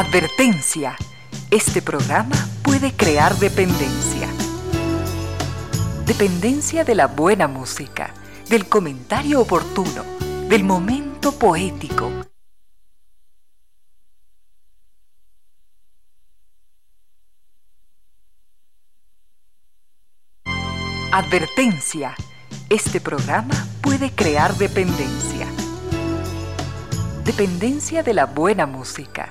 Advertencia. Este programa puede crear dependencia. Dependencia de la buena música, del comentario oportuno, del momento poético. Advertencia. Este programa puede crear dependencia. Dependencia de la buena música,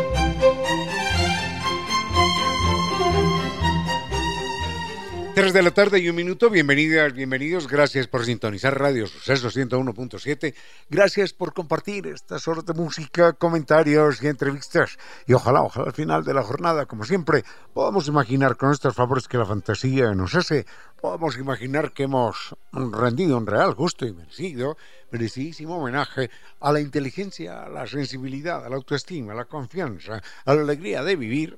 Tres de la tarde y un minuto, bienvenidas, bienvenidos, gracias por sintonizar Radio Suceso 101.7, gracias por compartir estas horas de música, comentarios y entrevistas. Y ojalá, ojalá al final de la jornada, como siempre, podamos imaginar con estos favores que la fantasía nos hace, podamos imaginar que hemos rendido un real, justo y merecido, merecidísimo homenaje a la inteligencia, a la sensibilidad, a la autoestima, a la confianza, a la alegría de vivir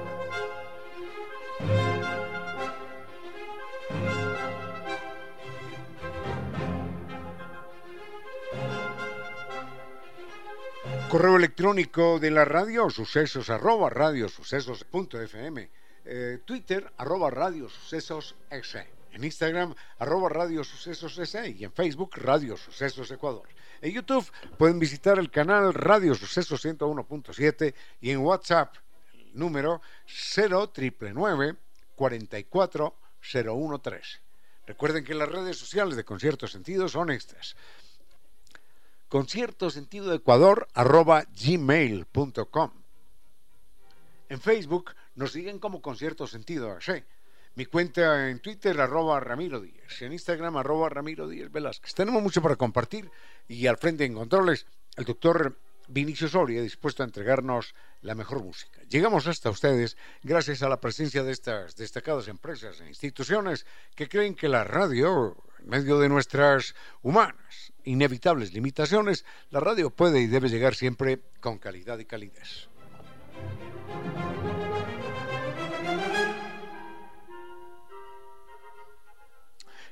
Correo electrónico de la radio, sucesos arroba radiosucesos.fm. Eh, Twitter arroba radiosucesos En Instagram arroba radiosucesos y en Facebook Radio Sucesos Ecuador. En YouTube pueden visitar el canal Radio Sucesos 101.7 y en WhatsApp el número 0999 44013. Recuerden que las redes sociales de Concierto Sentido son extras concierto sentido ecuador arroba gmail.com. En Facebook nos siguen como concierto sentido Mi cuenta en Twitter arroba Ramiro Díez, en Instagram arroba Ramiro Díez Velázquez. Tenemos mucho para compartir y al frente en controles el doctor Vinicio Soria dispuesto a entregarnos la mejor música. Llegamos hasta ustedes gracias a la presencia de estas destacadas empresas e instituciones que creen que la radio, en medio de nuestras humanas inevitables limitaciones, la radio puede y debe llegar siempre con calidad y calidez.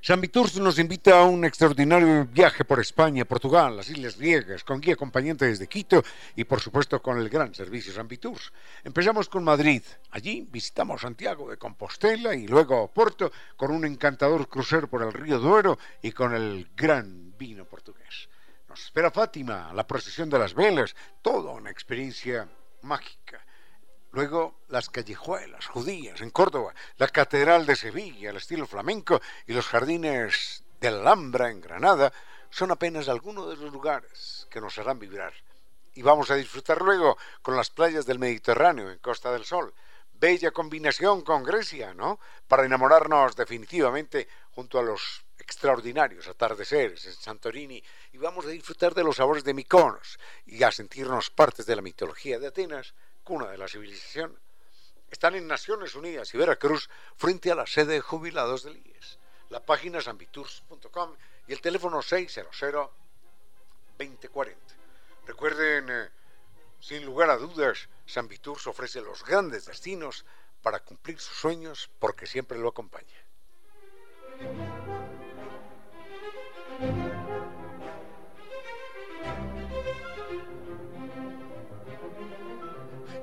San Viturs nos invita a un extraordinario viaje por España, Portugal, las Islas Griegas, con guía acompañante desde Quito y por supuesto con el gran servicio San Viturs. Empezamos con Madrid. Allí visitamos Santiago de Compostela y luego Porto con un encantador crucero por el río Duero y con el gran vino portugués. Nos espera Fátima, la procesión de las velas, toda una experiencia mágica. Luego las callejuelas judías en Córdoba, la Catedral de Sevilla, el estilo flamenco y los jardines de Alhambra en Granada son apenas algunos de los lugares que nos harán vibrar. Y vamos a disfrutar luego con las playas del Mediterráneo en Costa del Sol. Bella combinación con Grecia, ¿no? Para enamorarnos definitivamente junto a los extraordinarios atardeceres en Santorini y vamos a disfrutar de los sabores de Mykonos y a sentirnos partes de la mitología de Atenas cuna de la civilización, están en Naciones Unidas y Veracruz frente a la sede de jubilados del IES. La página es ambitours.com y el teléfono 600-2040. Recuerden, eh, sin lugar a dudas, San Viturs ofrece los grandes destinos para cumplir sus sueños porque siempre lo acompaña.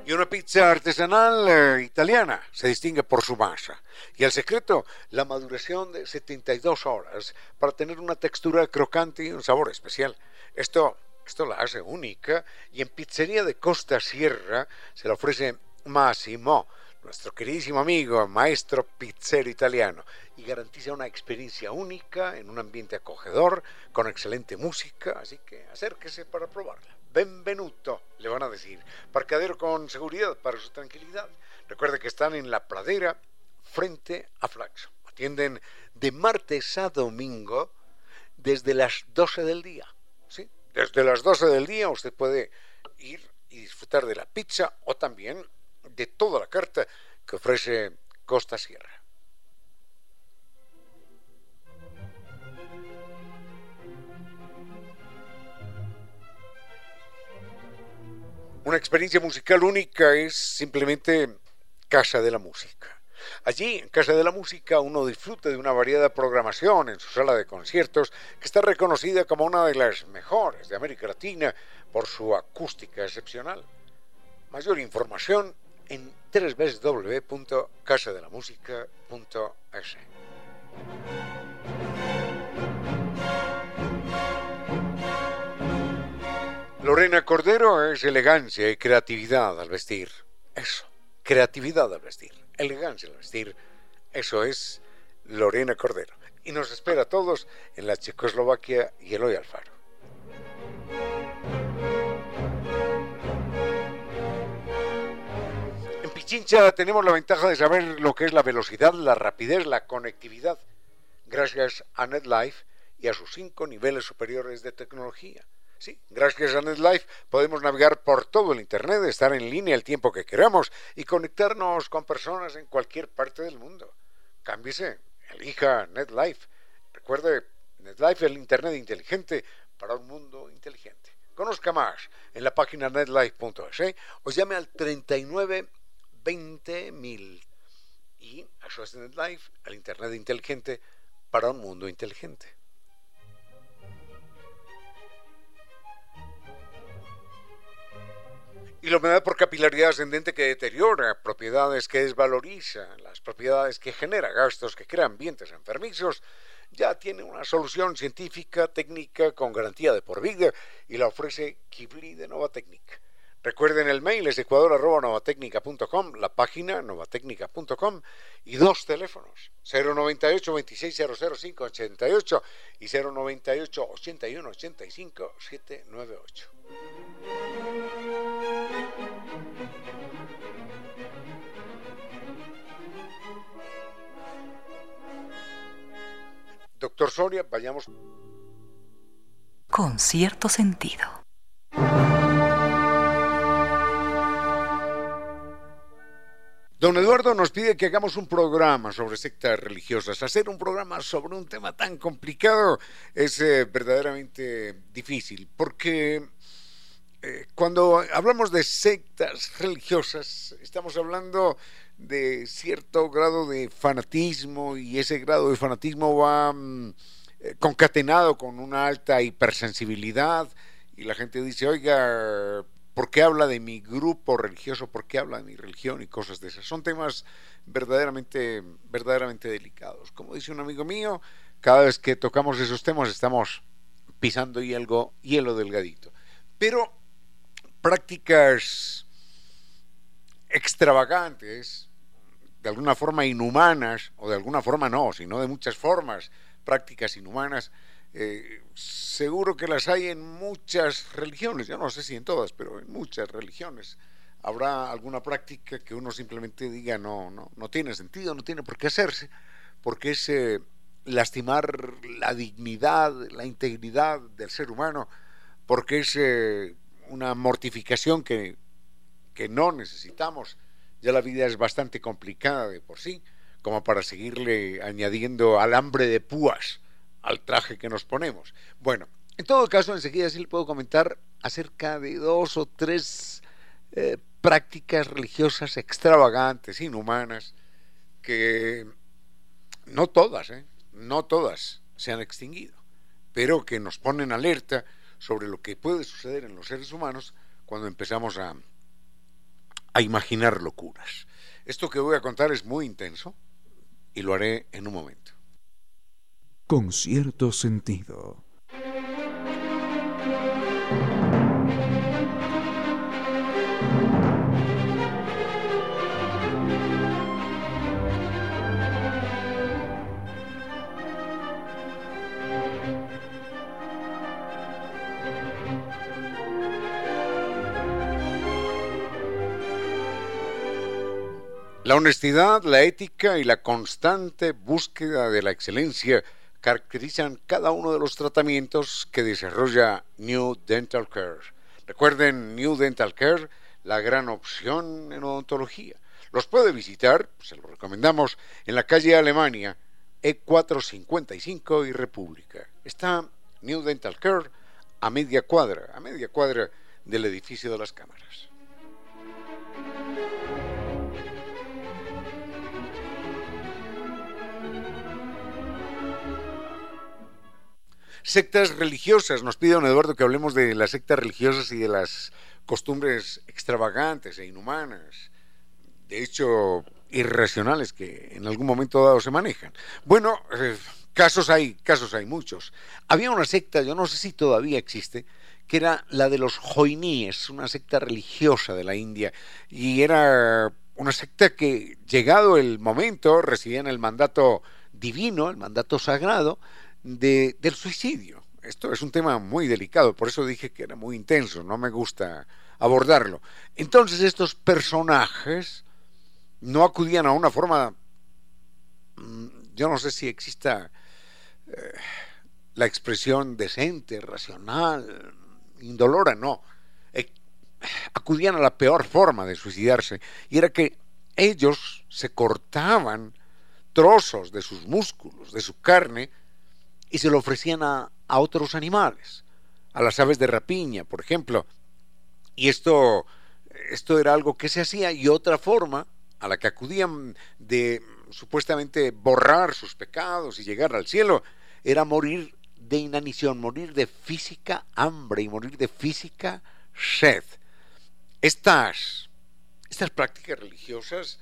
Y una pizza artesanal eh, italiana se distingue por su masa. Y el secreto, la maduración de 72 horas para tener una textura crocante y un sabor especial. Esto, esto la hace única y en Pizzería de Costa Sierra se la ofrece Massimo, nuestro queridísimo amigo, maestro pizzero italiano, y garantiza una experiencia única en un ambiente acogedor, con excelente música, así que acérquese para probarla. Benvenuto, le van a decir. Parcadero con seguridad para su tranquilidad. Recuerde que están en la pradera frente a Flaxo. Atienden de martes a domingo desde las 12 del día. ¿sí? Desde las 12 del día usted puede ir y disfrutar de la pizza o también de toda la carta que ofrece Costa Sierra. Una experiencia musical única es simplemente Casa de la Música. Allí, en Casa de la Música, uno disfruta de una variada programación en su sala de conciertos que está reconocida como una de las mejores de América Latina por su acústica excepcional. Mayor información en www.casadelamusica.es. Lorena Cordero es elegancia y creatividad al vestir. Eso, creatividad al vestir elegancia al vestir. Eso es Lorena Cordero. Y nos espera a todos en la Checoslovaquia y Eloy Alfaro. En Pichincha tenemos la ventaja de saber lo que es la velocidad, la rapidez, la conectividad, gracias a NetLife y a sus cinco niveles superiores de tecnología. Sí, gracias a NetLife podemos navegar por todo el Internet, estar en línea el tiempo que queramos y conectarnos con personas en cualquier parte del mundo. Cámbiese, elija NetLife. Recuerde, NetLife el Internet inteligente para un mundo inteligente. Conozca más en la página netlife.es ¿eh? o llame al 39 20 y eso es NetLife, el Internet inteligente para un mundo inteligente. Y la humedad por capilaridad ascendente que deteriora propiedades que desvaloriza, las propiedades que genera gastos que crean ambientes enfermizos, ya tiene una solución científica, técnica, con garantía de por vida y la ofrece Kibli de Novatecnica. Recuerden el mail es ecuador.novatecnica.com, la página novatecnica.com y dos teléfonos, 098 26 88 y 098 81 85 798. Doctor Soria, vayamos. Con cierto sentido. Don Eduardo nos pide que hagamos un programa sobre sectas religiosas. Hacer un programa sobre un tema tan complicado es eh, verdaderamente difícil, porque eh, cuando hablamos de sectas religiosas, estamos hablando de cierto grado de fanatismo y ese grado de fanatismo va mm, eh, concatenado con una alta hipersensibilidad y la gente dice, oiga, ¿por qué habla de mi grupo religioso? ¿Por qué habla de mi religión? Y cosas de esas. Son temas verdaderamente, verdaderamente delicados. Como dice un amigo mío, cada vez que tocamos esos temas estamos pisando hielo, hielo delgadito. Pero prácticas extravagantes, de alguna forma inhumanas, o de alguna forma no, sino de muchas formas, prácticas inhumanas, eh, seguro que las hay en muchas religiones, yo no sé si en todas, pero en muchas religiones. Habrá alguna práctica que uno simplemente diga no, no, no tiene sentido, no tiene por qué hacerse, porque es lastimar la dignidad, la integridad del ser humano, porque es una mortificación que que no necesitamos. Ya la vida es bastante complicada de por sí, como para seguirle añadiendo alambre de púas al traje que nos ponemos. Bueno, en todo caso, enseguida sí le puedo comentar acerca de dos o tres eh, prácticas religiosas extravagantes, inhumanas, que no todas, eh, no todas se han extinguido, pero que nos ponen alerta sobre lo que puede suceder en los seres humanos cuando empezamos a, a imaginar locuras. Esto que voy a contar es muy intenso y lo haré en un momento con cierto sentido. La honestidad, la ética y la constante búsqueda de la excelencia caracterizan cada uno de los tratamientos que desarrolla New Dental Care. Recuerden New Dental Care, la gran opción en odontología. Los puede visitar, se lo recomendamos, en la calle Alemania, E455 y República. Está New Dental Care a media cuadra, a media cuadra del edificio de las cámaras. Sectas religiosas. Nos pide don Eduardo que hablemos de las sectas religiosas y de las costumbres extravagantes e inhumanas, de hecho irracionales que en algún momento dado se manejan. Bueno, eh, casos hay, casos hay muchos. Había una secta, yo no sé si todavía existe, que era la de los joiníes, una secta religiosa de la India, y era una secta que, llegado el momento, recibían el mandato divino, el mandato sagrado, del suicidio. Esto es un tema muy delicado, por eso dije que era muy intenso, no me gusta abordarlo. Entonces estos personajes no acudían a una forma, mm, yo no sé si exista eh, la expresión decente, racional, indolora, no. Eh, acudían a la peor forma de suicidarse, y era que ellos se cortaban trozos de sus músculos, de su carne, y se lo ofrecían a, otros animales, a las aves de rapiña, por ejemplo. Y esto, esto era algo que se hacía y otra forma a la que acudían de supuestamente borrar sus pecados y llegar al cielo era morir de inanición, morir de física hambre y morir de física sed. Estas, estas prácticas religiosas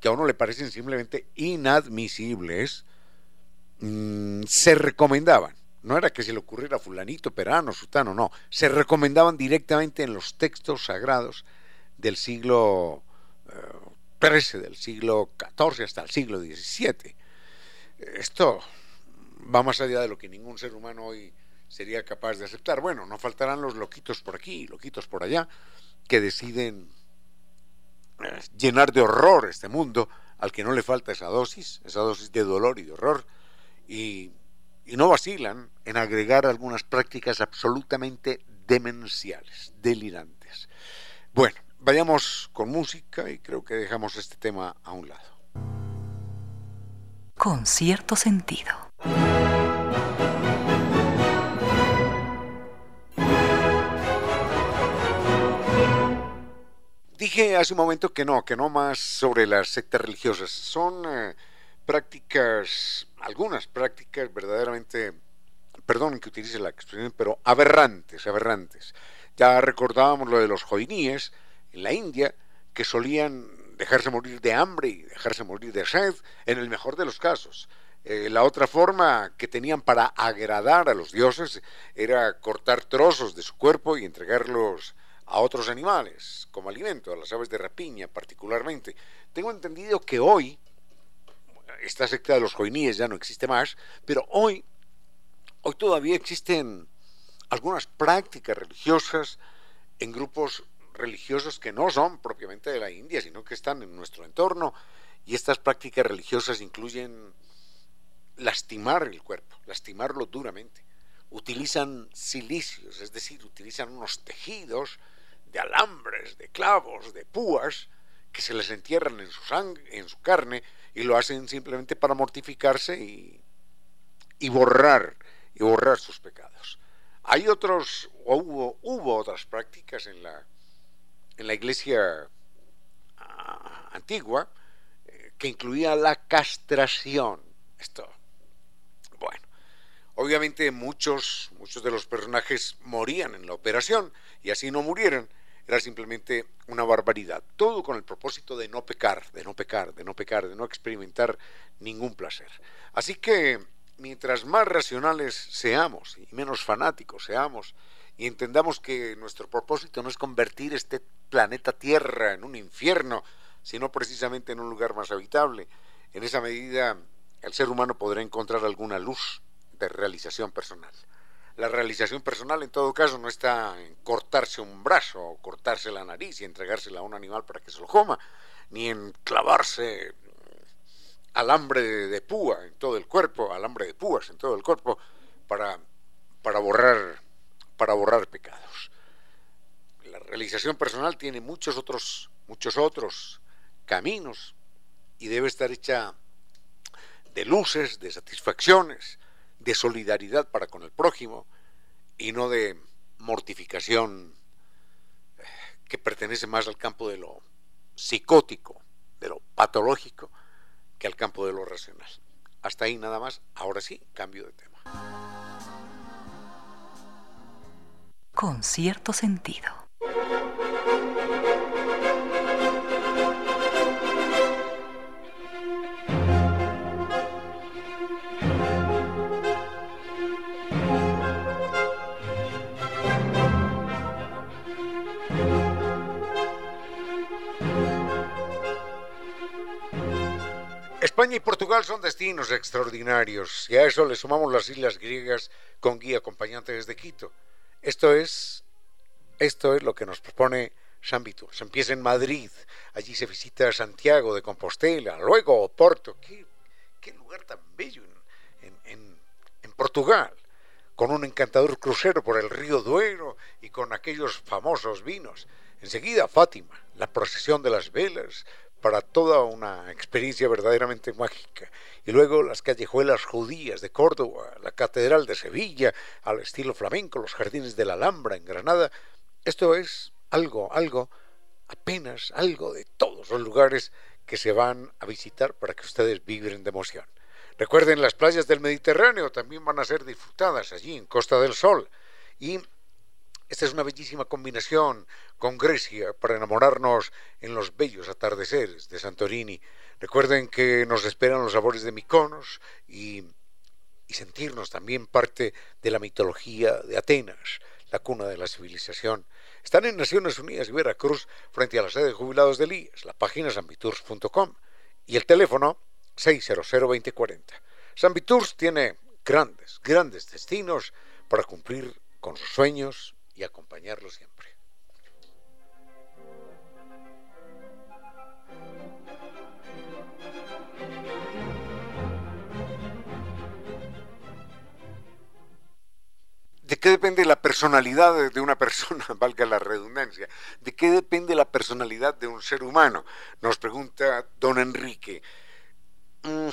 que a uno le parecen simplemente inadmisibles, Mm, se recomendaban. No era que se le ocurriera a fulanito, perano, sutano, no. Se recomendaban directamente en los textos sagrados del siglo XIII, eh, del siglo XIV hasta el siglo XVII. Esto va más allá de lo que ningún ser humano hoy sería capaz de aceptar. Bueno, no faltarán los loquitos por aquí, loquitos por allá, que deciden eh, llenar de horror este mundo al que no le falta esa dosis, esa dosis de dolor y de horror y, no vacilan en agregar algunas prácticas absolutamente demenciales, delirantes. Bueno, vayamos con música y creo que dejamos este tema a un lado. Con cierto sentido. Dije hace un momento que no, que no más sobre las sectas religiosas. Son eh, prácticas, algunas prácticas verdaderamente, perdón que utilice la expresión, pero aberrantes, aberrantes. Ya recordábamos lo de los joiníes en la India, que solían dejarse morir de hambre y dejarse morir de sed, en el mejor de los casos. Eh, la otra forma que tenían para agradar a los dioses era cortar trozos de su cuerpo y entregarlos a otros animales como alimento, a las aves de rapiña particularmente. Tengo entendido que hoy esta secta de los joiníes ya no existe más, pero hoy, hoy todavía existen algunas prácticas religiosas en grupos religiosos que no son propiamente de la India, sino que están en nuestro entorno, y estas prácticas religiosas incluyen lastimar el cuerpo, lastimarlo duramente. Utilizan silicios, es decir, utilizan unos tejidos de alambres, de clavos, de púas, que se les entierran en su sangre, en su carne, y lo hacen simplemente para mortificarse y, y borrar y borrar sus pecados. Hay otros, o hubo, hubo otras prácticas en la, en la iglesia ah, antigua eh, que incluía la castración. Esto, bueno, obviamente muchos, muchos de los personajes morían en la operación y así no murieran era simplemente una barbaridad. Todo con el propósito de no pecar, de no pecar, de no pecar, de no experimentar ningún placer. Así que mientras más racionales seamos y menos fanáticos seamos y entendamos que nuestro propósito no es convertir este planeta Tierra en un infierno, sino precisamente en un lugar más habitable, en esa medida el ser humano podrá encontrar alguna luz de realización personal. La realización personal en todo caso no está en cortarse un brazo o cortarse la nariz y entregársela a un animal para que se lo coma, ni en clavarse alambre de, púa en todo el cuerpo, alambre de púas en todo el cuerpo, para, para, borrar, para borrar pecados. La realización personal tiene muchos otros, muchos otros caminos y debe estar hecha de luces, de satisfacciones, de solidaridad para con el prójimo y no de mortificación eh, que pertenece más al campo de lo psicótico, de lo patológico, que al campo de lo racional. Hasta ahí nada más, ahora sí, cambio de tema. Con cierto sentido. España y Portugal son destinos extraordinarios y a eso le sumamos las islas griegas con guía acompañante desde Quito. Esto es, esto es lo que nos propone San Vitur. Se empieza en Madrid, allí se visita Santiago de Compostela, luego Porto. Qué, lugar tan bello en, en Portugal con un encantador crucero por el río Duero y con aquellos famosos vinos. Enseguida Fátima, la procesión de las velas, para toda una experiencia verdaderamente mágica. Y luego las callejuelas judías de Córdoba, la Catedral de Sevilla, al estilo flamenco, los jardines de la Alhambra en Granada. Esto es algo, algo, apenas algo de todos los lugares que se van a visitar para que ustedes vibren de emoción. Recuerden, las playas del Mediterráneo también van a ser disfrutadas allí en Costa del Sol. Y esta es una bellísima combinación con Grecia para enamorarnos en los bellos atardeceres de Santorini. Recuerden que nos esperan los sabores de Miconos y, sentirnos también parte de la mitología de Atenas, la cuna de la civilización. Están en Naciones Unidas y Veracruz frente a la sede de jubilados del IES. La página es ambitours.com y el teléfono 600-2040. San tiene grandes, grandes destinos para cumplir con sus sueños y acompañarlo siempre. ¿De qué depende la personalidad de una persona, valga la redundancia? ¿De qué depende la personalidad de un ser humano? Nos pregunta don Enrique. Mm,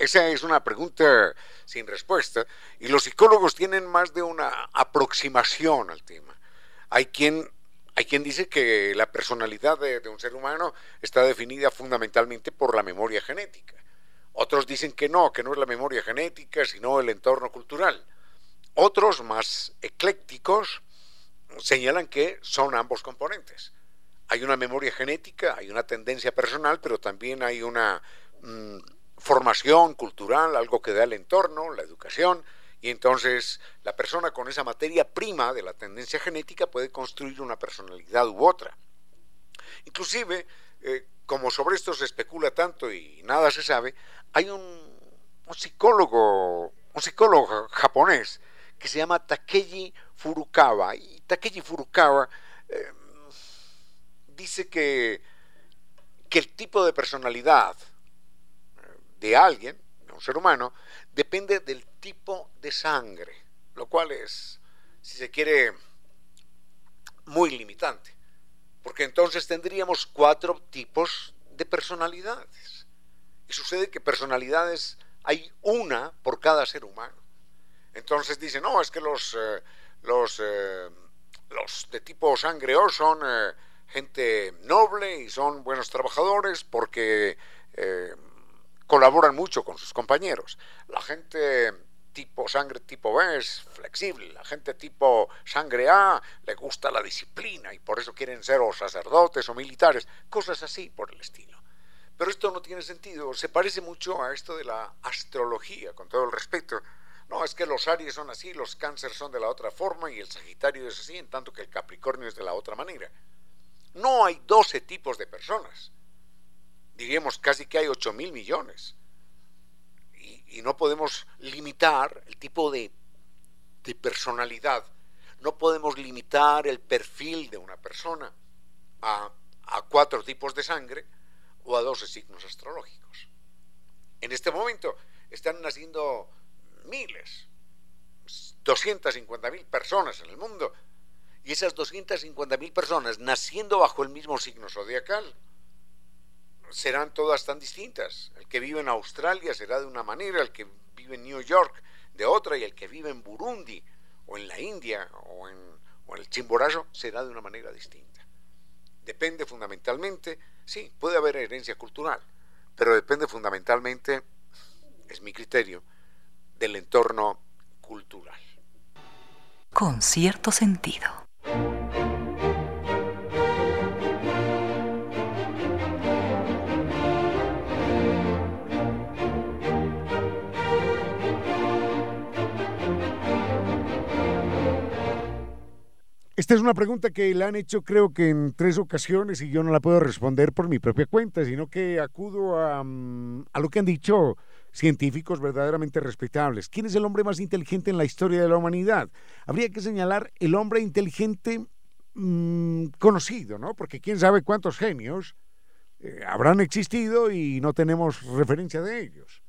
esa es una pregunta sin respuesta y los psicólogos tienen más de una aproximación al tema. Hay quien, hay quien dice que la personalidad de, un ser humano está definida fundamentalmente por la memoria genética. Otros dicen que no, que no es la memoria genética, sino el entorno cultural. Otros, más eclécticos, señalan que son ambos componentes. Hay una memoria genética, hay una tendencia personal, pero también hay una... Mm, formación cultural, algo que da el entorno, la educación, y entonces la persona con esa materia prima de la tendencia genética puede construir una personalidad u otra. Inclusive, eh, como sobre esto se especula tanto y nada se sabe, hay un, psicólogo, un psicólogo japonés que se llama Takeji Furukawa. Y Takeji Furukawa eh, dice que, que el tipo de personalidad de alguien, de un ser humano, depende del tipo de sangre, lo cual es, si se quiere, muy limitante, porque entonces tendríamos cuatro tipos de personalidades. Y sucede que personalidades hay una por cada ser humano. Entonces dicen, no, es que los, eh, los, eh, los de tipo sangre O son eh, gente noble y son buenos trabajadores porque colaboran mucho con sus compañeros. La gente tipo sangre tipo B es flexible, la gente tipo sangre A le gusta la disciplina y por eso quieren ser o sacerdotes o militares, cosas así por el estilo. Pero esto no tiene sentido, se parece mucho a esto de la astrología, con todo el respeto. No, es que los Aries son así, los Cáncer son de la otra forma y el Sagitario es así, en tanto que el Capricornio es de la otra manera. No hay 12 tipos de personas diríamos casi que hay 8 mil millones. Y, no podemos limitar el tipo de, personalidad, no podemos limitar el perfil de una persona a, a cuatro tipos de sangre o a 12 signos astrológicos. En este momento están naciendo miles, 250 mil personas en el mundo, y esas 250 mil personas naciendo bajo el mismo signo zodiacal serán todas tan distintas. El que vive en Australia será de una manera, el que vive en New York de otra, y el que vive en Burundi o en la India o en, o en el Chimborazo será de una manera distinta. Depende fundamentalmente, sí, puede haber herencia cultural, pero depende fundamentalmente, es mi criterio, del entorno cultural. Con cierto sentido. Esta es una pregunta que le han hecho creo que en tres ocasiones y yo no la puedo responder por mi propia cuenta, sino que acudo a, mm, a lo que han dicho científicos verdaderamente respetables. ¿Quién es el hombre más inteligente en la historia de la humanidad? Habría que señalar el hombre inteligente mmm, conocido, ¿no? Porque quién sabe cuántos genios eh, habrán existido y no tenemos referencia de ellos.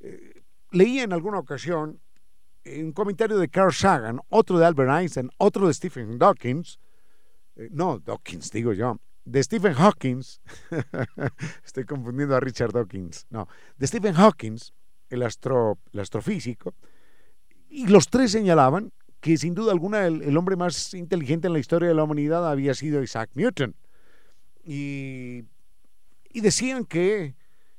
Eh, leí en alguna ocasión un comentario de Carl Sagan, otro de Albert Einstein, otro de Stephen Dawkins, eh, no, Dawkins digo yo, de Stephen Hawking, estoy confundiendo a Richard Dawkins, no, de Stephen Hawking, el, astro, astrofísico, y los tres señalaban que sin duda alguna el, el, hombre más inteligente en la historia de la humanidad había sido Isaac Newton. Y, y decían que,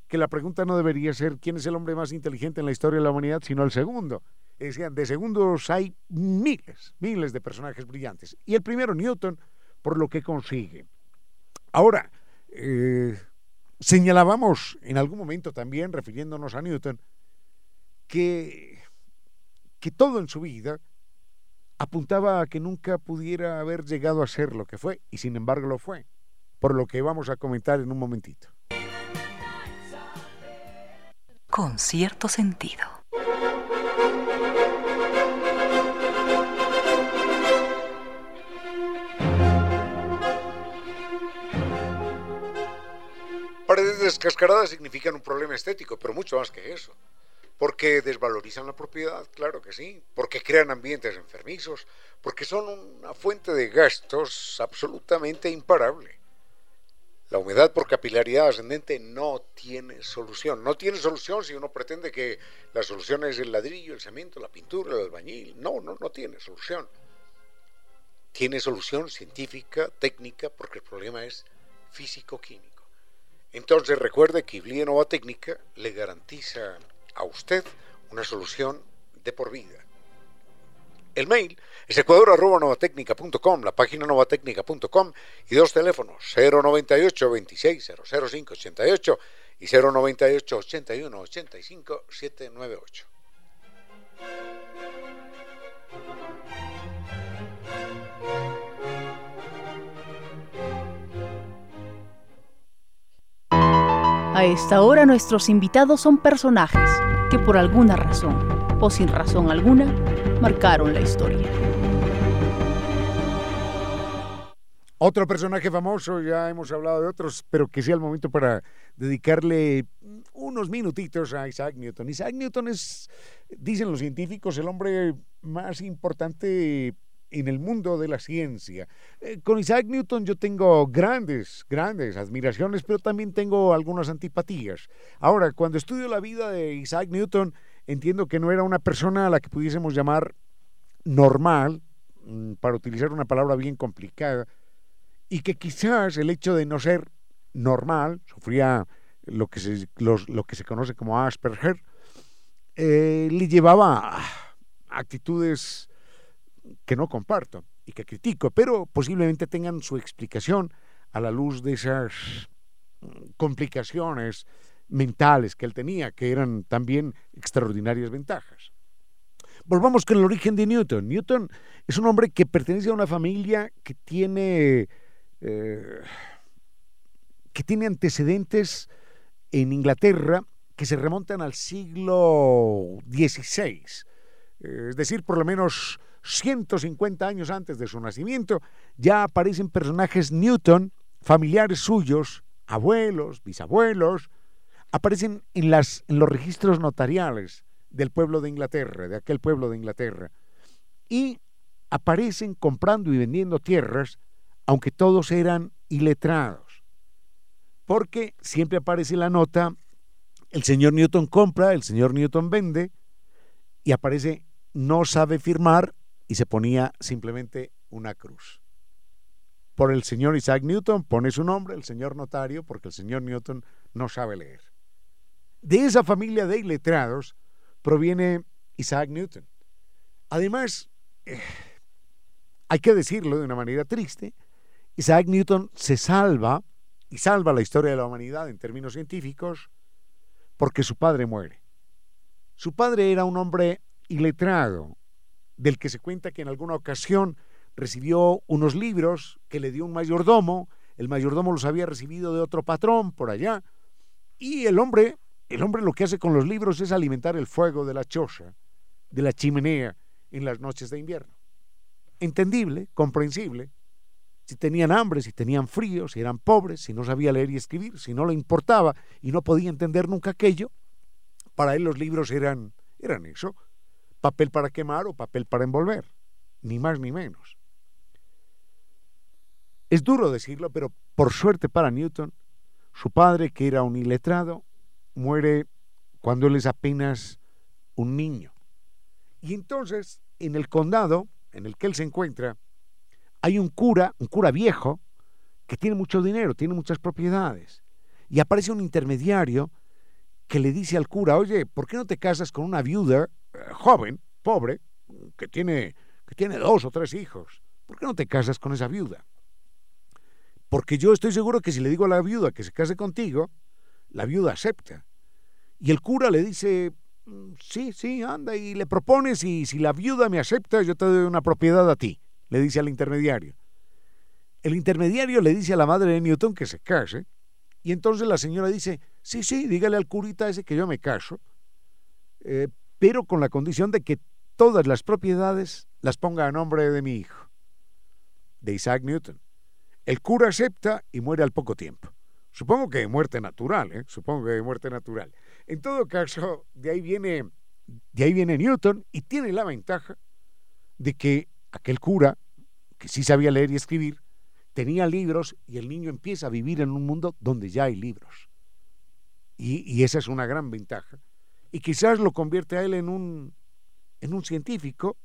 que la pregunta no debería ser quién es el hombre más inteligente en la historia de la humanidad, sino el segundo decían, de segundos hay miles, miles de personajes brillantes. Y el primero, Newton, por lo que consigue. Ahora, eh, señalábamos en algún momento también, refiriéndonos a Newton, que, que todo en su vida apuntaba a que nunca pudiera haber llegado a ser lo que fue, y sin embargo lo fue, por lo que vamos a comentar en un momentito. Con cierto sentido. Paredes descascaradas significan un problema estético, pero mucho más que eso. Porque desvalorizan la propiedad, claro que sí. Porque crean ambientes enfermizos. Porque son una fuente de gastos absolutamente imparable. La humedad por capilaridad ascendente no tiene solución. No tiene solución si uno pretende que la solución es el ladrillo, el cemento, la pintura, el albañil. No, no, no tiene solución. Tiene solución científica, técnica, porque el problema es físico-químico. Entonces recuerde que Iblia Nova Técnica le garantiza a usted una solución de por vida. El mail es ecuador.novatecnica.com, la página novatecnica.com y dos teléfonos 098 26 005 88 y 098 81 85 798. A esta hora nuestros invitados son personajes que por alguna razón, o sin razón alguna, marcaron la historia. Otro personaje famoso, ya hemos hablado de otros, pero que sea el momento para dedicarle unos minutitos a Isaac Newton. Isaac Newton es, dicen los científicos, el hombre más importante en el mundo de la ciencia. Eh, con Isaac Newton yo tengo grandes, grandes admiraciones, pero también tengo algunas antipatías. Ahora, cuando estudio la vida de Isaac Newton, entiendo que no era una persona a la que pudiésemos llamar normal, mm, para utilizar una palabra bien complicada, y que quizás el hecho de no ser normal, sufría lo que se, lo que se conoce como Asperger, eh, le llevaba a actitudes que no comparto y que critico, pero posiblemente tengan su explicación a la luz de esas mm, complicaciones mentales que él tenía, que eran también extraordinarias ventajas. Volvamos con el origen de Newton. Newton es un hombre que pertenece a una familia que tiene, eh, que tiene antecedentes en Inglaterra que se remontan al siglo XVI, es decir, por lo menos 150 años antes de su nacimiento, ya aparecen personajes Newton familiares suyos, abuelos, bisabuelos, aparecen en, los registros notariales del pueblo de Inglaterra, de aquel pueblo de Inglaterra, y aparecen comprando y vendiendo tierras, aunque todos eran iletrados. Porque siempre aparece la nota, el señor Newton compra, el señor Newton vende, y aparece no sabe firmar y se ponía simplemente una cruz. Por el señor Isaac Newton pone su nombre, el señor notario, porque el señor Newton no sabe leer. De esa familia de iletrados proviene Isaac Newton. Además, eh, hay que decirlo de una manera triste, Isaac Newton se salva y salva la historia de la humanidad en términos científicos porque su padre muere. Su padre era un hombre iletrado, del que se cuenta que en alguna ocasión recibió unos libros que le dio un mayordomo, el mayordomo los había recibido de otro patrón por allá, y el hombre, el hombre lo que hace con los libros es alimentar el fuego de la choza, de la chimenea en las noches de invierno. Entendible, comprensible. Si tenían hambre, si tenían frío, si eran pobres, si no sabía leer y escribir, si no le importaba y no podía entender nunca aquello, para él los libros eran, eran eso, papel para quemar o papel para envolver, ni más ni menos. Es duro decirlo, pero por suerte para Newton, su padre, que era un iletrado, muere cuando él es apenas un niño. Y entonces, en el condado en el que él se encuentra, hay un cura, un cura viejo, que tiene mucho dinero, tiene muchas propiedades. Y aparece un intermediario que le dice al cura, oye, ¿por qué no te casas con una viuda joven, pobre, que tiene, que tiene dos o tres hijos. ¿Por qué no te casas con esa viuda? Porque yo estoy seguro que si le digo a la viuda que se case contigo, la viuda acepta. Y el cura le dice, mm, sí, sí, anda, y le propones, y si la viuda me acepta, yo te doy una propiedad a ti, le dice al intermediario. El intermediario le dice a la madre de Newton que se case, y entonces la señora dice, sí, sí, dígale al curita ese que yo me caso, eh, pero con la condición de que todas las propiedades las ponga a nombre de mi hijo, de Isaac Newton. El cura acepta y muere al poco tiempo. Supongo que de muerte natural, ¿eh? supongo que de muerte natural. En todo caso, de ahí viene, de ahí viene Newton y tiene la ventaja de que aquel cura, que sí sabía leer y escribir, tenía libros y el niño empieza a vivir en un mundo donde ya hay libros. y esa es una gran ventaja y quizás lo convierte a él en un, en un científico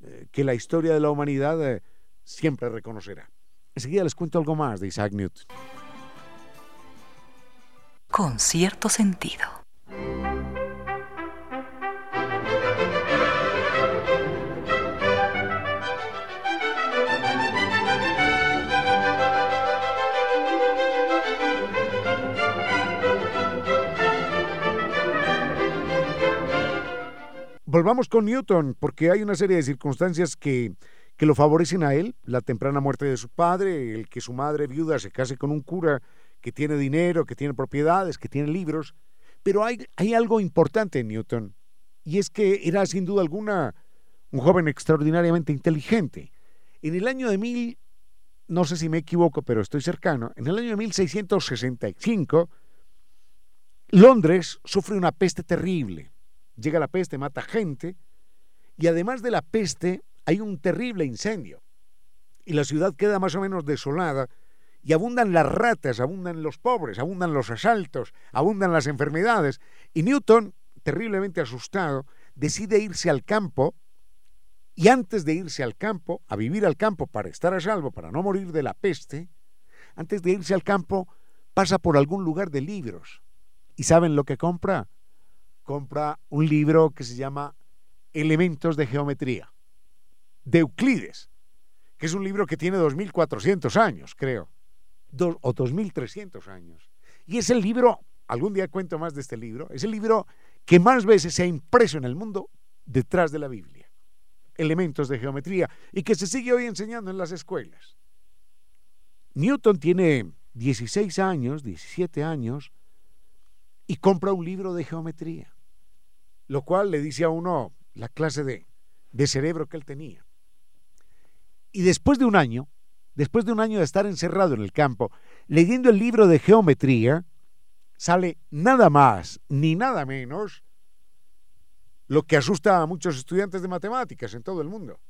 eh, que la historia de la humanidad eh, siempre reconocerá. Enseguida les cuento algo más de Isaac Newton. Con cierto sentido. Volvamos con Newton, porque hay una serie de circunstancias que, que lo favorecen a él, la temprana muerte de su padre, el que su madre viuda se case con un cura que tiene dinero, que tiene propiedades, que tiene libros, pero hay, hay algo importante en Newton, y es que era sin duda alguna un joven extraordinariamente inteligente. En el año de mil, no sé si me equivoco, pero estoy cercano, en el año de 1665, Londres sufre una peste terrible llega la peste, mata gente, y además de la peste hay un terrible incendio. Y la ciudad queda más o menos desolada, y abundan las ratas, abundan los pobres, abundan los asaltos, abundan las enfermedades. Y Newton, terriblemente asustado, decide irse al campo, y antes de irse al campo, a vivir al campo para estar a salvo, para no morir de la peste, antes de irse al campo, pasa por algún lugar de libros. ¿Y saben lo que compra? Compra un libro que se llama Elementos de Geometría, de Euclides, que es un libro que tiene 2.400 años, creo, o 2.300 años. Y es el libro, algún día cuento más de este libro, es el libro que más veces se ha impreso en el mundo detrás de la Biblia. Elementos de geometría y que se sigue hoy enseñando en las escuelas. Newton tiene 16 años, 17 años, y compra un libro de geometría, lo cual le dice a uno la clase de, de cerebro que él tenía. Y después de un año, después de un año de estar encerrado en el campo, leyendo el libro de geometría, sale nada más ni nada menos lo que asusta a muchos estudiantes de matemáticas en todo el mundo.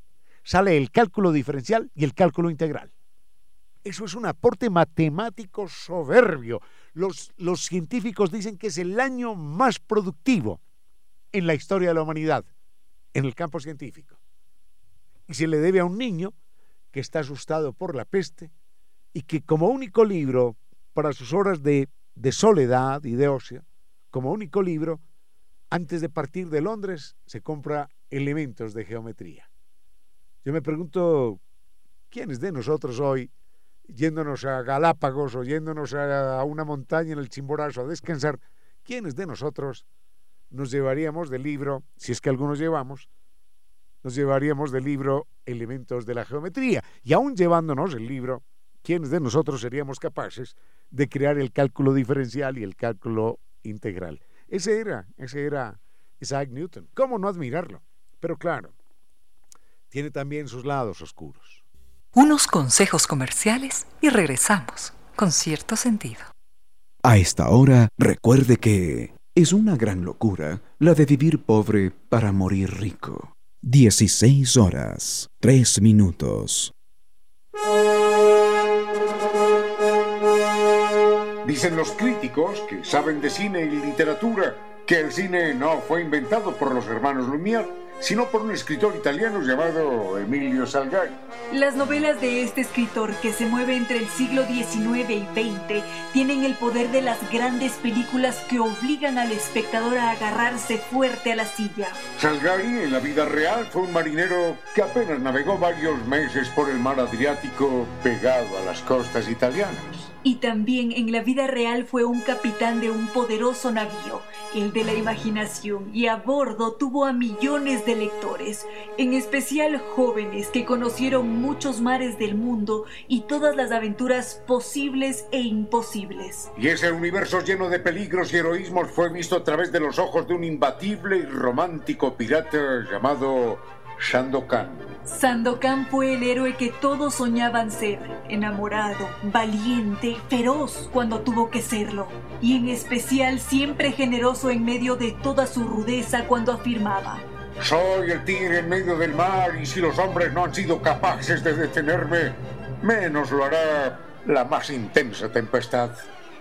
Sale el cálculo diferencial y el cálculo integral. Eso es un aporte matemático soberbio. Los, los científicos dicen que es el año más productivo en la historia de la humanidad, en el campo científico. Y se le debe a un niño que está asustado por la peste y que como único libro para sus horas de, soledad y de ocio, como único libro, antes de partir de Londres, se compra elementos de geometría. Yo me pregunto, ¿quiénes de nosotros hoy, yéndonos a Galápagos o yéndonos a una montaña en el Chimborazo a descansar, quiénes de nosotros nos llevaríamos del libro, si es que algunos llevamos, nos llevaríamos del libro Elementos de la Geometría? Y aún llevándonos el libro, ¿quiénes de nosotros seríamos capaces de crear el cálculo diferencial y el cálculo integral? Ese era, ese era Isaac Newton. ¿Cómo no admirarlo? Pero claro, tiene también sus lados oscuros. Unos consejos comerciales y regresamos con cierto sentido. A esta hora, recuerde que es una gran locura la de vivir pobre para morir rico. 16 horas, 3 minutos. Dicen los críticos que saben de cine y literatura que el cine no fue inventado por los hermanos Lumière, sino por un escritor italiano llamado Emilio Salgari. Las novelas de este escritor, que se mueve entre el siglo XIX y XX, tienen el poder de las grandes películas que obligan al espectador a agarrarse fuerte a la silla. Salgari, en la vida real, fue un marinero que apenas navegó varios meses por el mar Adriático pegado a las costas italianas. Y también en la vida real fue un capitán de un poderoso navío, el de la imaginación, y a bordo tuvo a millones de lectores, en especial jóvenes que conocieron muchos mares del mundo y todas las aventuras posibles e imposibles. Y ese universo lleno de peligros y heroísmos fue visto a través de los ojos de un imbatible y romántico pirata llamado Sandokan. Sandokan fue el héroe que todos soñaban ser, enamorado, valiente, feroz cuando tuvo que serlo, y en especial siempre generoso en medio de toda su rudeza cuando afirmaba. Soy el tigre en medio del mar y si los hombres no han sido capaces de detenerme, menos lo hará la más intensa tempestad.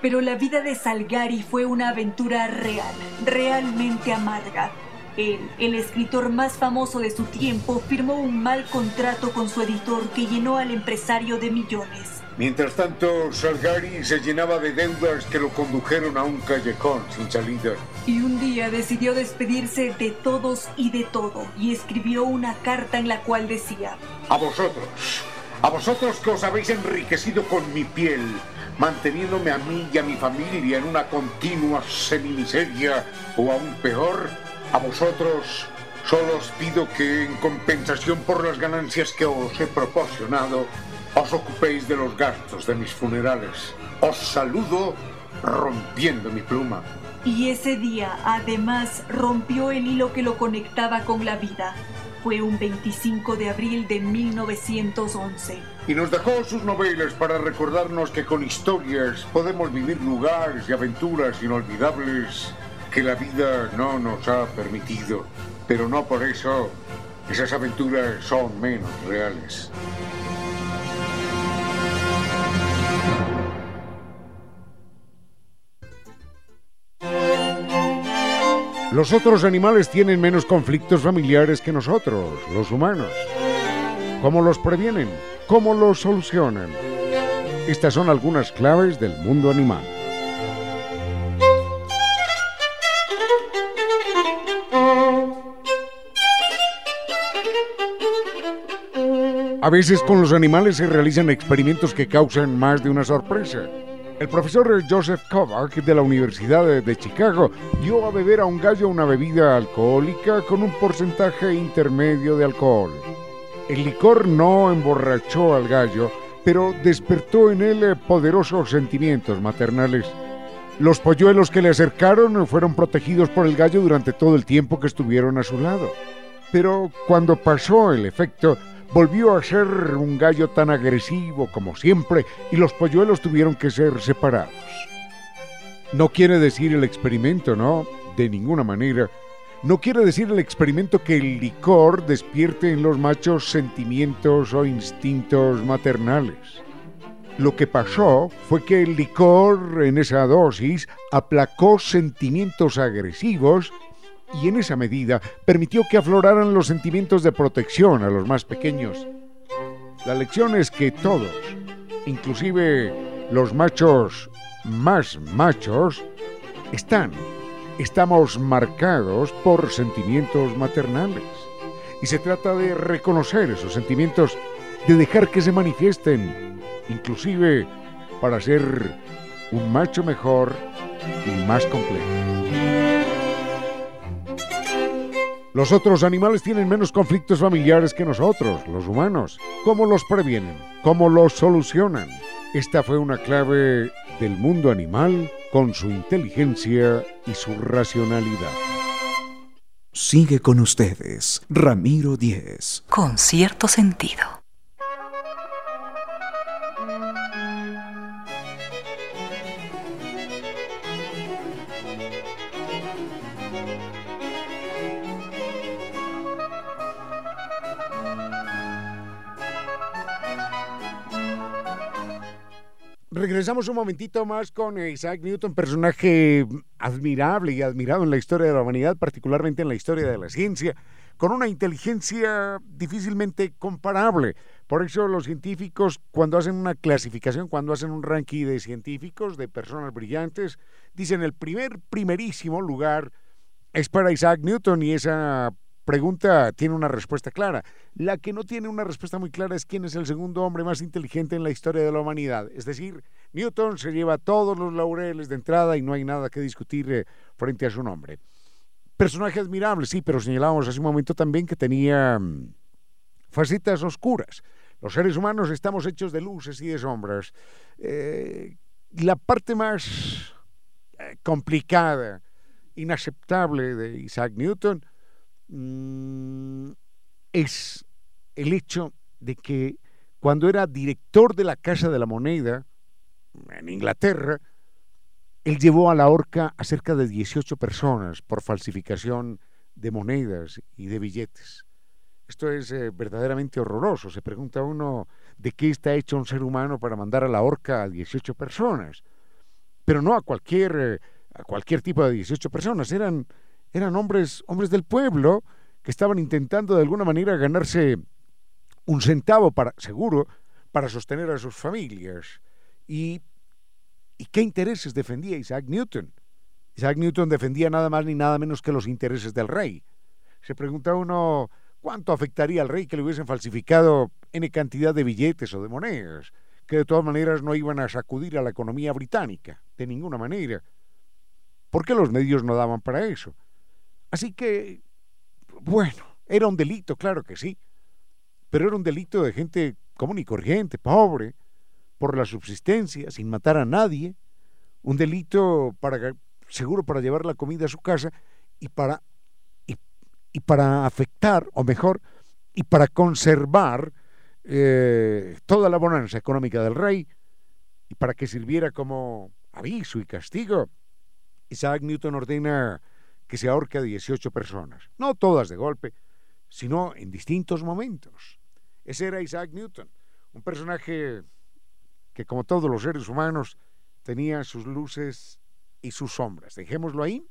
Pero la vida de Salgari fue una aventura real, realmente amarga él, el escritor más famoso de su tiempo, firmó un mal contrato con su editor que llenó al empresario de millones. Mientras tanto, Salgari se llenaba de deudas que lo condujeron a un callejón sin salida. Y un día decidió despedirse de todos y de todo, y escribió una carta en la cual decía, A vosotros, a vosotros que os habéis enriquecido con mi piel, manteniéndome a mí y a mi familia en una continua semimiseria, o aún peor, a vosotros solo os pido que en compensación por las ganancias que os he proporcionado, os ocupéis de los gastos de mis funerales. Os saludo rompiendo mi pluma. Y ese día, además, rompió el hilo que lo conectaba con la vida. Fue un 25 de abril de 1911. Y nos dejó sus novelas para recordarnos que con historias podemos vivir lugares y aventuras inolvidables que la vida no nos ha permitido, pero no por eso esas aventuras son menos reales. Los otros animales tienen menos conflictos familiares que nosotros, los humanos. ¿Cómo los previenen? ¿Cómo los solucionan? Estas son algunas claves del mundo animal. A veces con los animales se realizan experimentos que causan más de una sorpresa. El profesor Joseph Kovac de la Universidad de Chicago dio a beber a un gallo una bebida alcohólica con un porcentaje intermedio de alcohol. El licor no emborrachó al gallo, pero despertó en él poderosos sentimientos maternales. Los polluelos que le acercaron fueron protegidos por el gallo durante todo el tiempo que estuvieron a su lado. Pero cuando pasó el efecto, volvió a ser un gallo tan agresivo como siempre y los polluelos tuvieron que ser separados. No quiere decir el experimento, ¿no? De ninguna manera. No quiere decir el experimento que el licor despierte en los machos sentimientos o instintos maternales. Lo que pasó fue que el licor en esa dosis aplacó sentimientos agresivos y en esa medida permitió que afloraran los sentimientos de protección a los más pequeños. La lección es que todos, inclusive los machos más machos, están, estamos marcados por sentimientos maternales. Y se trata de reconocer esos sentimientos, de dejar que se manifiesten, inclusive para ser un macho mejor y más completo. Los otros animales tienen menos conflictos familiares que nosotros, los humanos. ¿Cómo los previenen? ¿Cómo los solucionan? Esta fue una clave del mundo animal con su inteligencia y su racionalidad. Sigue con ustedes, Ramiro Díez. Con cierto sentido. Un momentito más con Isaac Newton, personaje admirable y admirado en la historia de la humanidad, particularmente en la historia de la ciencia, con una inteligencia difícilmente comparable. Por eso los científicos, cuando hacen una clasificación, cuando hacen un ranking de científicos, de personas brillantes, dicen el primer, primerísimo lugar es para Isaac Newton y esa pregunta tiene una respuesta clara. La que no tiene una respuesta muy clara es quién es el segundo hombre más inteligente en la historia de la humanidad. Es decir, Newton se lleva todos los laureles de entrada y no hay nada que discutir eh, frente a su nombre. Personaje admirable, sí, pero señalábamos hace un momento también que tenía mm, facetas oscuras. Los seres humanos estamos hechos de luces y de sombras. Eh, la parte más eh, complicada, inaceptable de Isaac Newton Mm, es el hecho de que cuando era director de la Casa de la Moneda en Inglaterra, él llevó a la horca a cerca de 18 personas por falsificación de monedas y de billetes. Esto es eh, verdaderamente horroroso. Se pregunta uno de qué está hecho un ser humano para mandar a la horca a 18 personas. Pero no a cualquier, eh, a cualquier tipo de 18 personas. Eran eran hombres, hombres del pueblo que estaban intentando de alguna manera ganarse un centavo para, seguro, para sostener a sus familias. ¿Y, ¿Y qué intereses defendía Isaac Newton? Isaac Newton defendía nada más ni nada menos que los intereses del rey. Se pregunta uno cuánto afectaría al rey que le hubiesen falsificado N cantidad de billetes o de monedas, que de todas maneras no iban a sacudir a la economía británica, de ninguna manera. ¿Por qué los medios no daban para eso? Así que, bueno, era un delito, claro que sí, pero era un delito de gente común y corriente, pobre, por la subsistencia, sin matar a nadie, un delito para seguro para llevar la comida a su casa y para y, para afectar, o mejor, y para conservar eh, toda la bonanza económica del rey y para que sirviera como aviso y castigo. Isaac Newton ordena que se ahorque a 18 personas, no todas de golpe, sino en distintos momentos. Ese era Isaac Newton, un personaje que como todos los seres humanos tenía sus luces y sus sombras. Dejémoslo ahí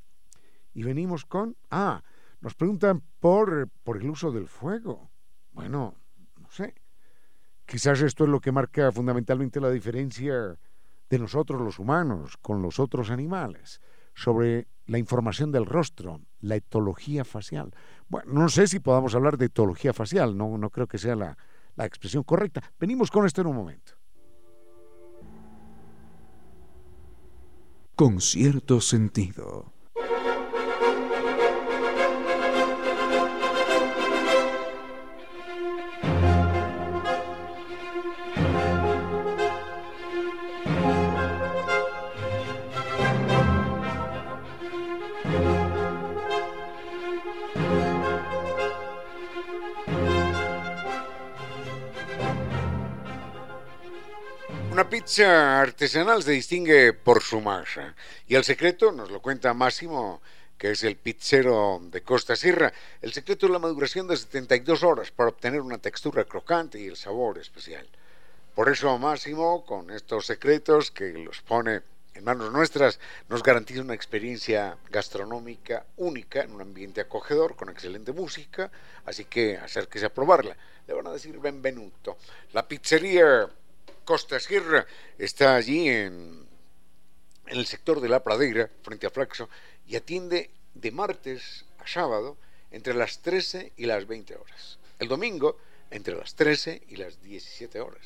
y venimos con, ah, nos preguntan por, por el uso del fuego. Bueno, no sé. Quizás esto es lo que marca fundamentalmente la diferencia de nosotros los humanos con los otros animales sobre la información del rostro, la etología facial. Bueno, no sé si podamos hablar de etología facial, no, no creo que sea la, la expresión correcta. Venimos con esto en un momento. Con cierto sentido. Pizza artesanal se distingue por su masa y el secreto nos lo cuenta Máximo, que es el pizzero de Costa Sierra. El secreto es la maduración de 72 horas para obtener una textura crocante y el sabor especial. Por eso Máximo, con estos secretos que los pone en manos nuestras, nos garantiza una experiencia gastronómica única en un ambiente acogedor, con excelente música, así que acérquese a probarla. Le van a decir benvenuto. La pizzería Costa Sierra está allí en, el sector de la pradera, frente a Flaxo, y atiende de martes a sábado entre las 13 y las 20 horas. El domingo entre las 13 y las 17 horas.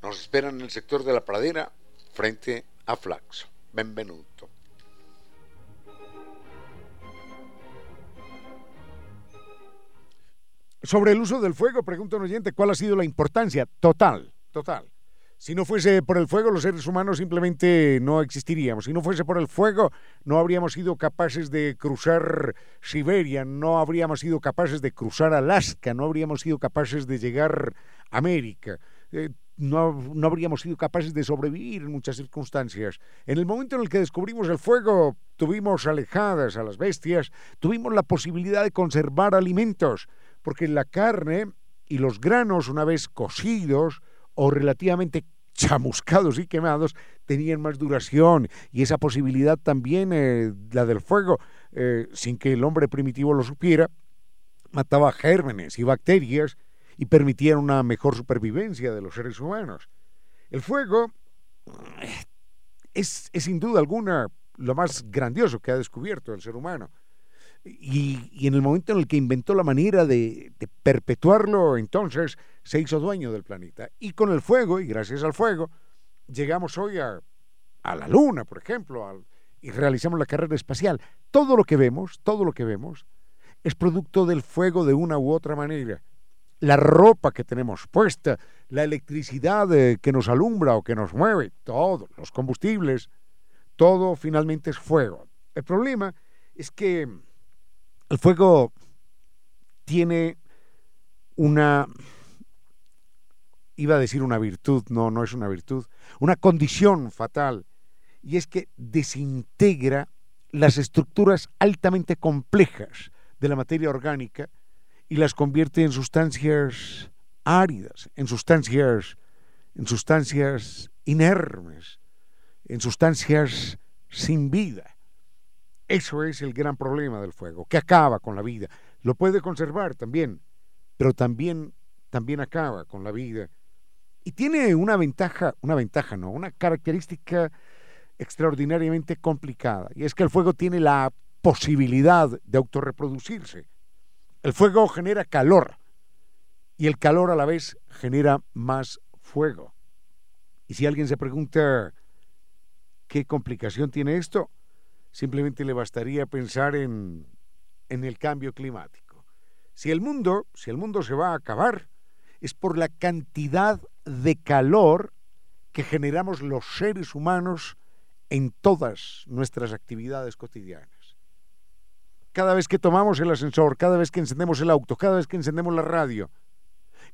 Nos esperan en el sector de la pradera frente a Flaxo. Benvenuto. Sobre el uso del fuego, pregunta un oyente, ¿cuál ha sido la importancia? Total, total. Si no fuese por el fuego, los seres humanos simplemente no existiríamos. Si no fuese por el fuego, no habríamos sido capaces de cruzar Siberia, no habríamos sido capaces de cruzar Alaska, no habríamos sido capaces de llegar a América. Eh, no, no, habríamos sido capaces de sobrevivir en muchas circunstancias. En el momento en el que descubrimos el fuego, tuvimos alejadas a las bestias, tuvimos la posibilidad de conservar alimentos, porque la carne y los granos, una vez cocidos, o relativamente chamuscados y quemados tenían más duración y esa posibilidad también, eh, la del fuego, eh, sin que el hombre primitivo lo supiera, mataba gérmenes y bacterias y permitía una mejor supervivencia de los seres humanos. El fuego es sin duda alguna lo más grandioso que ha descubierto el ser humano. Y, en el momento en el que inventó la manera de, perpetuarlo, entonces se hizo dueño del planeta. Y con el fuego, y gracias al fuego, llegamos hoy a, la Luna, por ejemplo, y realizamos la carrera espacial. Todo lo que vemos, todo lo que vemos, es producto del fuego de una u otra manera. La ropa que tenemos puesta, la electricidad eh, que nos alumbra o que nos mueve, todos los combustibles, todo finalmente es fuego. El problema es que el fuego tiene una, iba a decir una virtud, no, no es una virtud, una condición fatal, y es que desintegra las estructuras altamente complejas de la materia orgánica y las convierte en sustancias áridas, en sustancias, en sustancias inermes, en sustancias sin vida. Eso es el gran problema del fuego, que acaba con la vida. Lo puede conservar también, pero también, también acaba con la vida. Y tiene una ventaja, una ventaja no, una característica extraordinariamente complicada, y es que el fuego tiene la posibilidad de autorreproducirse. El fuego genera calor, y el calor a la vez genera más fuego. Y si alguien se pregunta qué complicación tiene esto, Simplemente le bastaría pensar en, en el cambio climático. Si el mundo, si el mundo se va a acabar, es por la cantidad de calor que generamos los seres humanos en todas nuestras actividades cotidianas. Cada vez que tomamos el ascensor, cada vez que encendemos el auto, cada vez que encendemos la radio,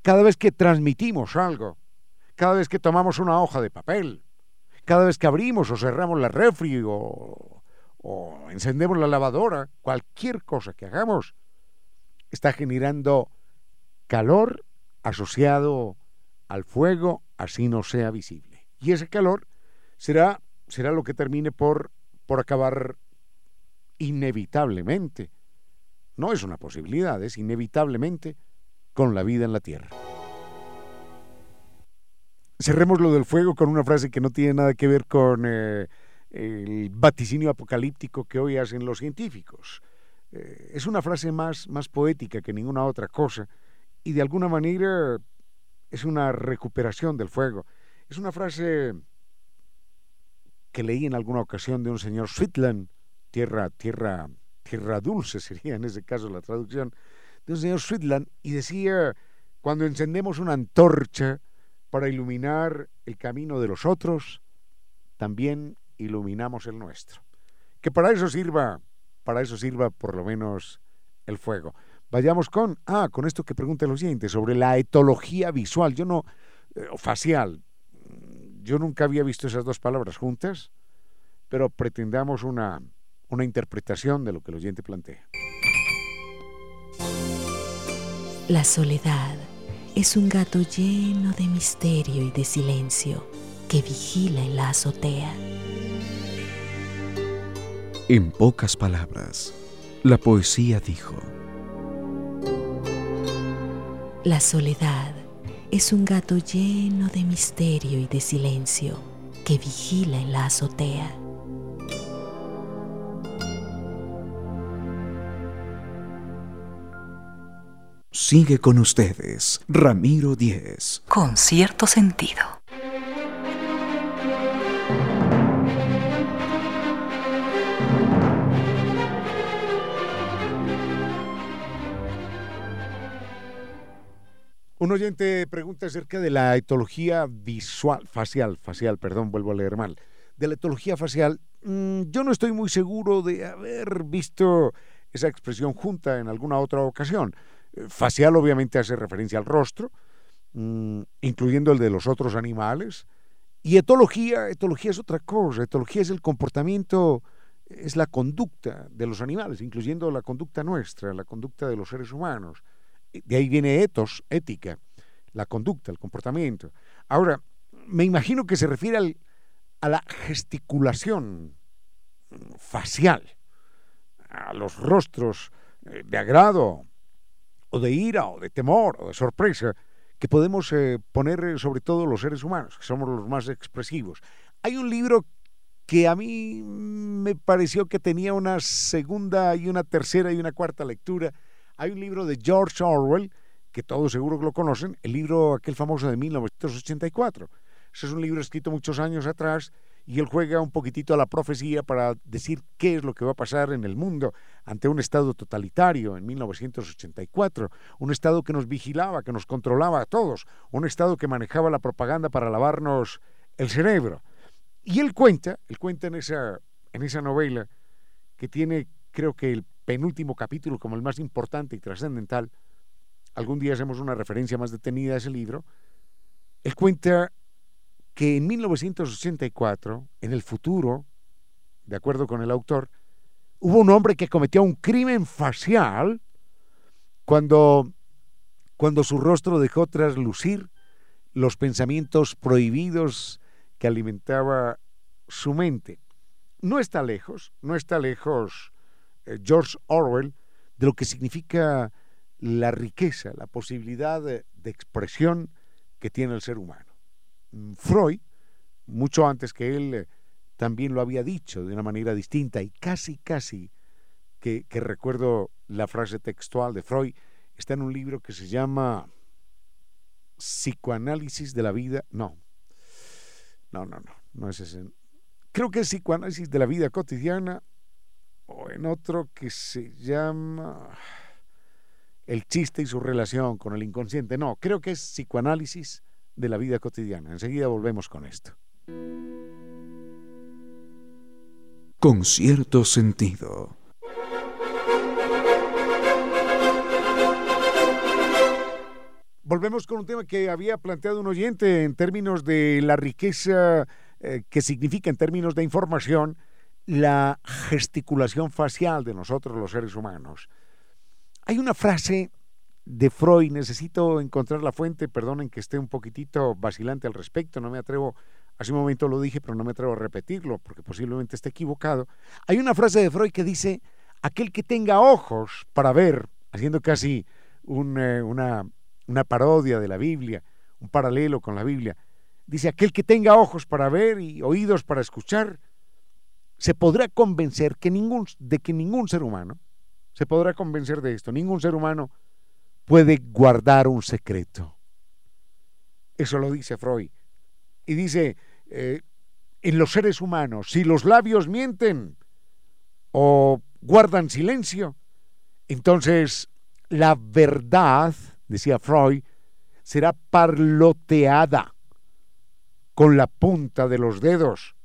cada vez que transmitimos algo, cada vez que tomamos una hoja de papel, cada vez que abrimos o cerramos la refri o o encendemos la lavadora, cualquier cosa que hagamos, está generando calor asociado al fuego, así no sea visible. Y ese calor será, será lo que termine por, por acabar inevitablemente. No es una posibilidad, es inevitablemente con la vida en la Tierra. Cerremos lo del fuego con una frase que no tiene nada que ver con eh, el vaticinio apocalíptico que hoy hacen los científicos. Eh, es una frase más, más poética que ninguna otra cosa y de alguna manera es una recuperación del fuego. Es una frase que leí en alguna ocasión de un señor Sweetland, tierra, tierra, tierra dulce sería en ese caso la traducción, de un señor Sweetland, y decía, cuando encendemos una antorcha para iluminar el camino de los otros, también iluminamos el nuestro. Que para eso sirva, para eso sirva por lo menos el fuego. Vayamos con, ah, con esto que pregunta el oyente sobre la etología visual, yo no, eh, facial. yo nunca había visto esas dos palabras juntas, pero pretendamos una, una interpretación de lo que el oyente plantea. La soledad es un gato lleno de misterio y de silencio que vigila en la azotea. En pocas palabras, la poesía dijo, La soledad es un gato lleno de misterio y de silencio que vigila en la azotea. Sigue con ustedes, Ramiro Díez. Con cierto sentido. Un oyente pregunta acerca de la etología visual, facial, facial, perdón, vuelvo a leer mal. De la etología facial, mm, yo no estoy muy seguro de haber visto esa expresión junta en alguna otra ocasión. Eh, facial obviamente hace referencia al rostro, mm, incluyendo el de los otros animales. Y etología, etología es otra cosa. Etología es el comportamiento, es la conducta de los animales, incluyendo la conducta nuestra, la conducta de los seres humanos de ahí viene etos, ética, la conducta, el comportamiento. Ahora, me imagino que se refiere a la gesticulación facial, a los rostros eh, de agrado, o de ira, o de temor, o de sorpresa, que podemos eh, poner eh, sobre todo los seres humanos, que somos los más expresivos. Hay un libro que a mí me pareció que tenía una segunda y una tercera y una cuarta lectura, hay un libro de George Orwell, que todos seguro lo conocen, el libro aquel famoso de 1984. Ese es un libro escrito muchos años atrás y él juega un poquitito a la profecía para decir qué es lo que va a pasar en el mundo ante un Estado totalitario en 1984, un Estado que nos vigilaba, que nos controlaba a todos, un Estado que manejaba la propaganda para lavarnos el cerebro. Y él cuenta, él cuenta en esa, en esa novela que tiene creo que el penúltimo capítulo como el más importante y trascendental, algún día hacemos una referencia más detenida a ese libro, él cuenta que en 1984, en el futuro, de acuerdo con el autor, hubo un hombre que cometió un crimen facial cuando, cuando su rostro dejó traslucir los pensamientos prohibidos que alimentaba su mente. No está lejos, no está lejos George Orwell de lo que significa la riqueza, la posibilidad de, expresión que tiene el ser humano. Mm, Freud, mucho antes que él, eh, también lo había dicho de una manera distinta y casi, casi que, que, recuerdo la frase textual de Freud, está en un libro que se llama Psicoanálisis de la vida. No, no, no, no, no es ese. Creo que es Psicoanálisis de la vida cotidiana o en otro que se llama El chiste y su relación con el inconsciente. No, creo que es psicoanálisis de la vida cotidiana. Enseguida volvemos con esto. Con cierto sentido. Volvemos con un tema que había planteado un oyente en términos de la riqueza eh, que significa en términos de información la gesticulación facial de nosotros los seres humanos. Hay una frase de Freud, necesito encontrar la fuente, perdonen que esté un poquitito vacilante al respecto, no me atrevo, hace un momento lo dije, pero no me atrevo a repetirlo porque posiblemente esté equivocado. Hay una frase de Freud que dice, aquel que tenga ojos para ver, haciendo casi eh, una, una parodia de la Biblia, un paralelo con la Biblia, dice, aquel que tenga ojos para ver y oídos para escuchar, se podrá convencer que ningún, de que ningún ser humano, se podrá convencer de esto, ningún ser humano puede guardar un secreto. Eso lo dice Freud. Y dice, eh, en los seres humanos, si los labios mienten o guardan silencio, entonces la verdad, decía Freud, será parloteada con la punta de los dedos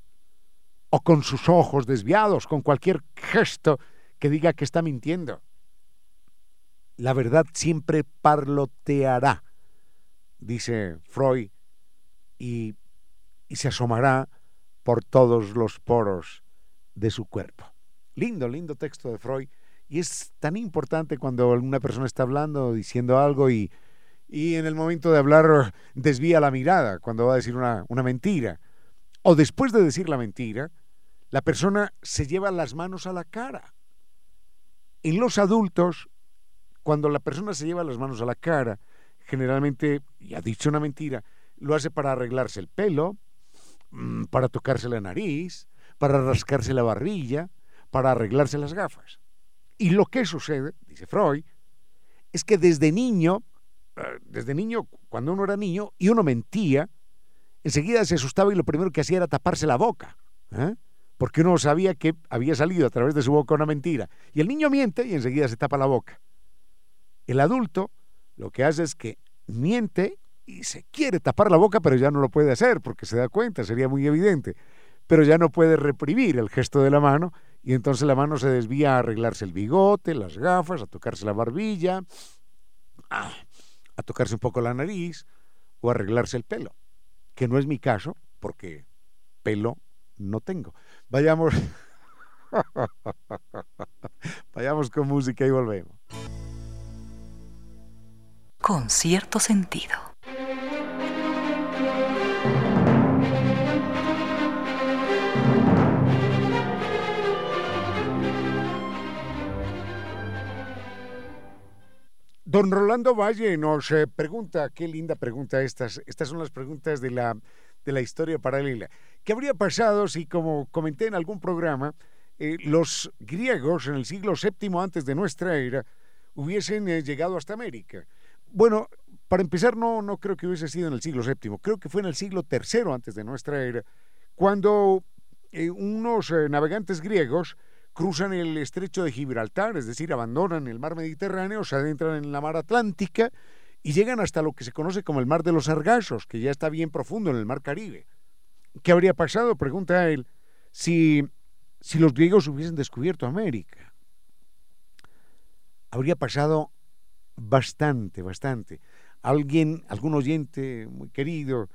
o con sus ojos desviados, con cualquier gesto que diga que está mintiendo. La verdad siempre parloteará, dice Freud, y, y se asomará por todos los poros de su cuerpo. Lindo, lindo texto de Freud. Y es tan importante cuando una persona está hablando, diciendo algo y, y en el momento de hablar desvía la mirada cuando va a decir una, una mentira. O después de decir la mentira, la persona se lleva las manos a la cara. En los adultos, cuando la persona se lleva las manos a la cara, generalmente, y ha dicho una mentira, lo hace para arreglarse el pelo, mm, para tocarse la nariz, para rascarse la barbilla, para arreglarse las gafas. Y lo que sucede, dice Freud, es que desde niño, eh, desde niño, cuando uno era niño y uno mentía, enseguida se asustaba y lo primero que hacía era taparse la boca, ¿eh? Porque uno sabía que había salido a través de su boca una mentira. Y el niño miente y enseguida se tapa la boca. El adulto lo que hace es que miente y se quiere tapar la boca, pero ya no lo puede hacer porque se da cuenta, sería muy evidente. Pero ya no puede reprimir el gesto de la mano y entonces la mano se desvía a arreglarse el bigote, las gafas, a tocarse la barbilla, a, a tocarse un poco la nariz o arreglarse el pelo, que no es mi caso porque pelo no tengo. Vayamos, vayamos con música y volvemos. Con cierto sentido. Don Rolando Valle nos eh, pregunta, qué linda pregunta estas, estas son las preguntas de la, de la historia paralela. ¿Qué habría pasado si, como comenté en algún programa, eh, los griegos en el siglo VII antes de nuestra era hubiesen eh, llegado hasta América? Bueno, para empezar, no, no creo que hubiese sido en el siglo VII, creo que fue en el siglo III antes de nuestra era, cuando unos navegantes griegos cruzan el estrecho de Gibraltar, es decir, abandonan el mar Mediterráneo, se adentran en la mar Atlántica y llegan hasta lo que se conoce como el mar de los Sargazos, que ya está bien profundo en el mar Caribe. ¿Qué habría pasado? Pregunta él, si, si los griegos hubiesen descubierto América. Habría pasado bastante, bastante. Alguien, algún oyente muy querido,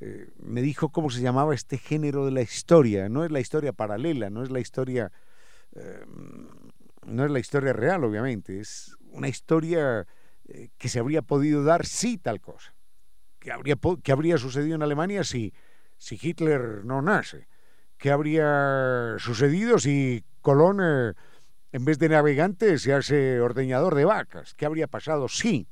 eh, me dijo cómo se llamaba este género de la historia. No es la historia paralela, no es la historia Em, no es la historia real, obviamente, es una historia eh, que se habría podido dar si tal cosa. ¿Qué habría, que habría sucedido en Alemania si, si Hitler no nace? ¿Qué habría sucedido si Colón, eh, en vez de navegante, se hace ordeñador de vacas? ¿Qué habría pasado si?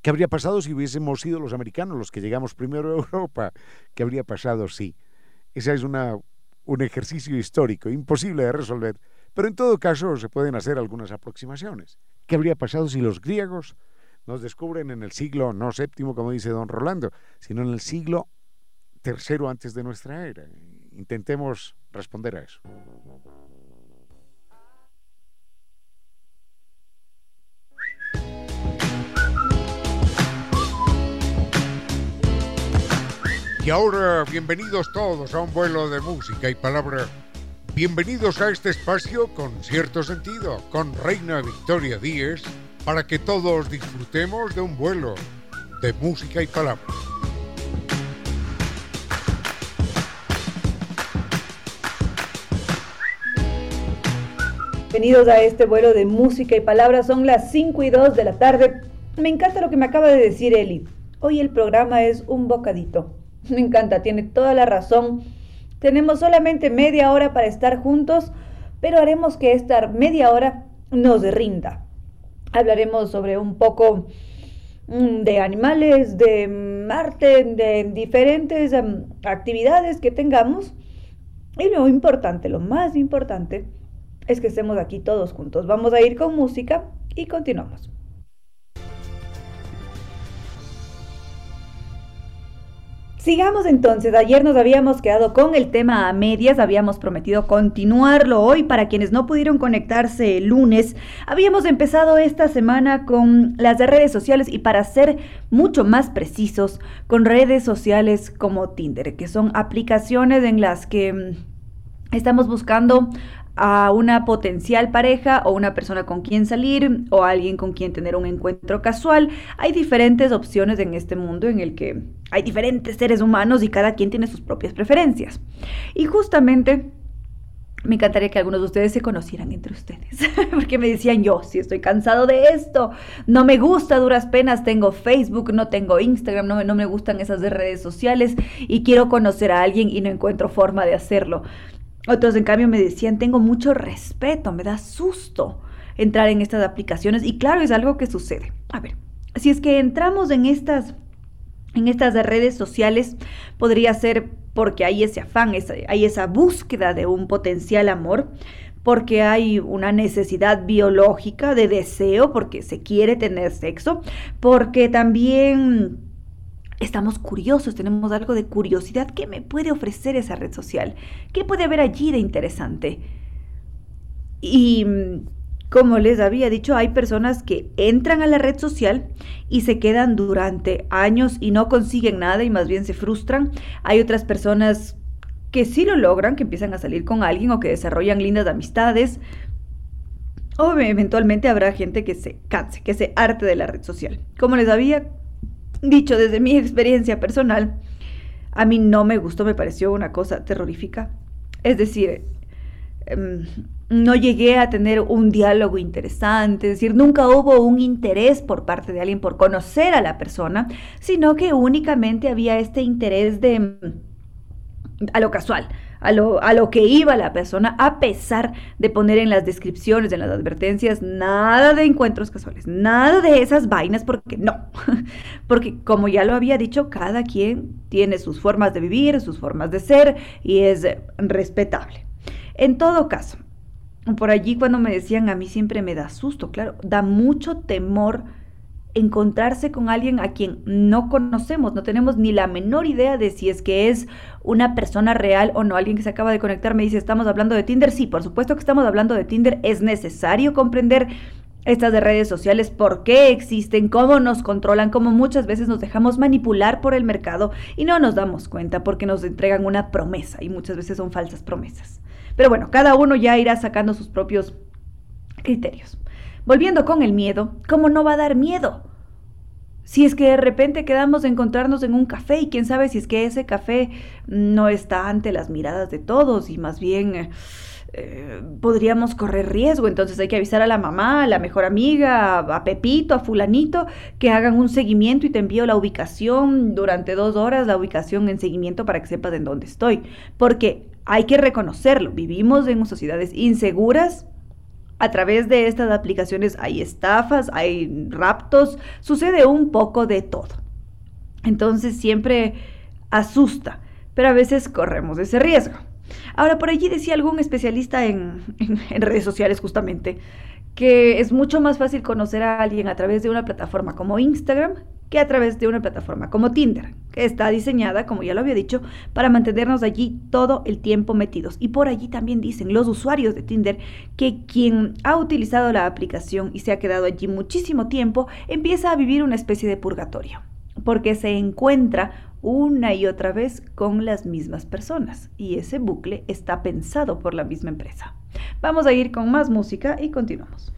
¿Qué habría pasado si hubiésemos sido los americanos los que llegamos primero a Europa? ¿Qué habría pasado si? Esa es una un ejercicio histórico imposible de resolver, pero en todo caso se pueden hacer algunas aproximaciones. ¿Qué habría pasado si los griegos nos descubren en el siglo, no séptimo como dice don Rolando, sino en el siglo tercero antes de nuestra era? Intentemos responder a eso. Y ahora, bienvenidos todos a un vuelo de música y palabra. Bienvenidos a este espacio con cierto sentido, con Reina Victoria Díez, para que todos disfrutemos de un vuelo de música y palabra. Bienvenidos a este vuelo de música y palabra. Son las 5 y 2 de la tarde. Me encanta lo que me acaba de decir Eli. Hoy el programa es un bocadito. Me encanta, tiene toda la razón. Tenemos solamente media hora para estar juntos, pero haremos que esta media hora nos rinda. Hablaremos sobre un poco mm, de animales, de arte, de diferentes em, actividades que tengamos. Y lo importante, lo más importante, es que estemos aquí todos juntos. Vamos a ir con música y continuamos. Sigamos entonces, ayer nos habíamos quedado con el tema a medias, habíamos prometido continuarlo hoy para quienes no pudieron conectarse el lunes. Habíamos empezado esta semana con las redes sociales y para ser mucho más precisos, con redes sociales como Tinder, que son aplicaciones en las que mm, estamos buscando a una potencial pareja o una persona con quien salir o alguien con quien tener un encuentro casual. Hay diferentes opciones en este mundo en el que hay diferentes seres humanos y cada quien tiene sus propias preferencias. Y justamente me encantaría que algunos de ustedes se conocieran entre ustedes, porque me decían yo, si estoy cansado de esto, no me gusta, duras penas, tengo Facebook, no tengo Instagram, no, no me gustan esas redes sociales y quiero conocer a alguien y no encuentro forma de hacerlo. Otros, en cambio, me decían, tengo mucho respeto, me da susto entrar en estas aplicaciones. Y claro, es algo que sucede. A ver, si es que entramos en estas, en estas redes sociales, podría ser porque hay ese afán, hay esa búsqueda de un potencial amor, porque hay una necesidad biológica de deseo, porque se quiere tener sexo, porque también Estamos curiosos, tenemos algo de curiosidad. ¿Qué me puede ofrecer esa red social? ¿Qué puede haber allí de interesante? Y como les había dicho, hay personas que entran a la red social y se quedan durante años y no consiguen nada y más bien se frustran. Hay otras personas que sí lo logran, que empiezan a salir con alguien o que desarrollan lindas amistades. O eventualmente habrá gente que se canse, que se arte de la red social. Como les había Dicho desde mi experiencia personal, a mí no me gustó, me pareció una cosa terrorífica. Es decir, em, no llegué a tener un diálogo interesante, es decir, nunca hubo un interés por parte de alguien por conocer a la persona, sino que únicamente había este interés de a lo casual, a lo, a lo que iba la persona, a pesar de poner en las descripciones, en las advertencias, nada de encuentros casuales, nada de esas vainas, porque no, porque como ya lo había dicho, cada quien tiene sus formas de vivir, sus formas de ser y es respetable. En todo caso, por allí cuando me decían a mí siempre me da susto, claro, da mucho temor encontrarse con alguien a quien no conocemos, no tenemos ni la menor idea de si es que es una persona real o no. Alguien que se acaba de conectar me dice, ¿estamos hablando de Tinder? Sí, por supuesto que estamos hablando de Tinder. Es necesario comprender estas de redes sociales, por qué existen, cómo nos controlan, cómo muchas veces nos dejamos manipular por el mercado y no nos damos cuenta porque nos entregan una promesa y muchas veces son falsas promesas. Pero bueno, cada uno ya irá sacando sus propios criterios. Volviendo con el miedo, ¿cómo no va a dar miedo? Si es que de repente quedamos de encontrarnos en un café y quién sabe si es que ese café no está ante las miradas de todos y más bien eh, eh, podríamos correr riesgo, entonces hay que avisar a la mamá, a la mejor amiga, a, Pepito, a fulanito, que hagan un seguimiento y te envío la ubicación durante dos horas, la ubicación en seguimiento para que sepas en dónde estoy. Porque hay que reconocerlo, vivimos en sociedades inseguras a través de estas aplicaciones hay estafas, hay raptos, sucede un poco de todo. Entonces siempre asusta, pero a veces corremos ese riesgo. Ahora, por allí decía algún especialista en, en redes sociales justamente que es mucho más fácil conocer a alguien a través de una plataforma como Instagram que a través de una plataforma como Tinder, que está diseñada, como ya lo había dicho, para mantenernos allí todo el tiempo metidos. Y por allí también dicen los usuarios de Tinder que quien ha utilizado la aplicación y se ha quedado allí muchísimo tiempo, empieza a vivir una especie de purgatorio, porque se encuentra una y otra vez con las mismas personas. Y ese bucle está pensado por la misma empresa. Vamos a ir con más música y continuamos.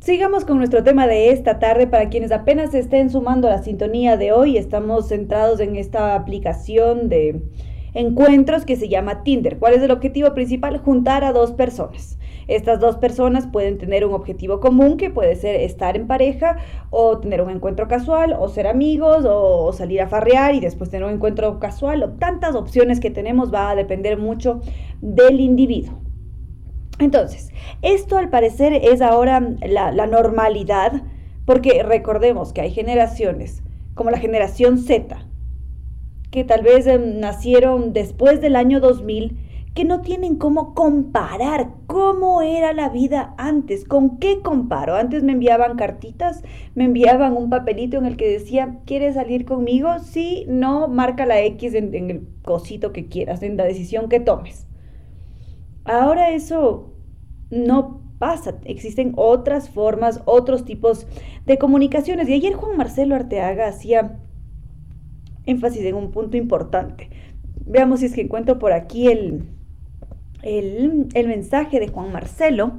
Sigamos con nuestro tema de esta tarde. Para quienes apenas estén sumando a la sintonía de hoy, estamos centrados en esta aplicación de encuentros que se llama Tinder. ¿Cuál es el objetivo principal? Juntar a dos personas. Estas dos personas pueden tener un objetivo común que puede ser estar en pareja o tener un encuentro casual o ser amigos o salir a farrear y después tener un encuentro casual o tantas opciones que tenemos va a depender mucho del individuo. Entonces, esto al parecer es ahora la, normalidad, porque recordemos que hay generaciones, como la generación Z, que tal vez em, nacieron después del año 2000, que no tienen cómo comparar cómo era la vida antes, con qué comparo. Antes me enviaban cartitas, me enviaban un papelito en el que decía, ¿quieres salir conmigo? Sí, no, marca la X en el cosito que quieras, en la decisión que tomes. Ahora eso no pasa, existen otras formas, otros tipos de comunicaciones. Y ayer Juan Marcelo Arteaga hacía énfasis en un punto importante. Veamos si es que encuentro por aquí el, el, el mensaje de Juan Marcelo.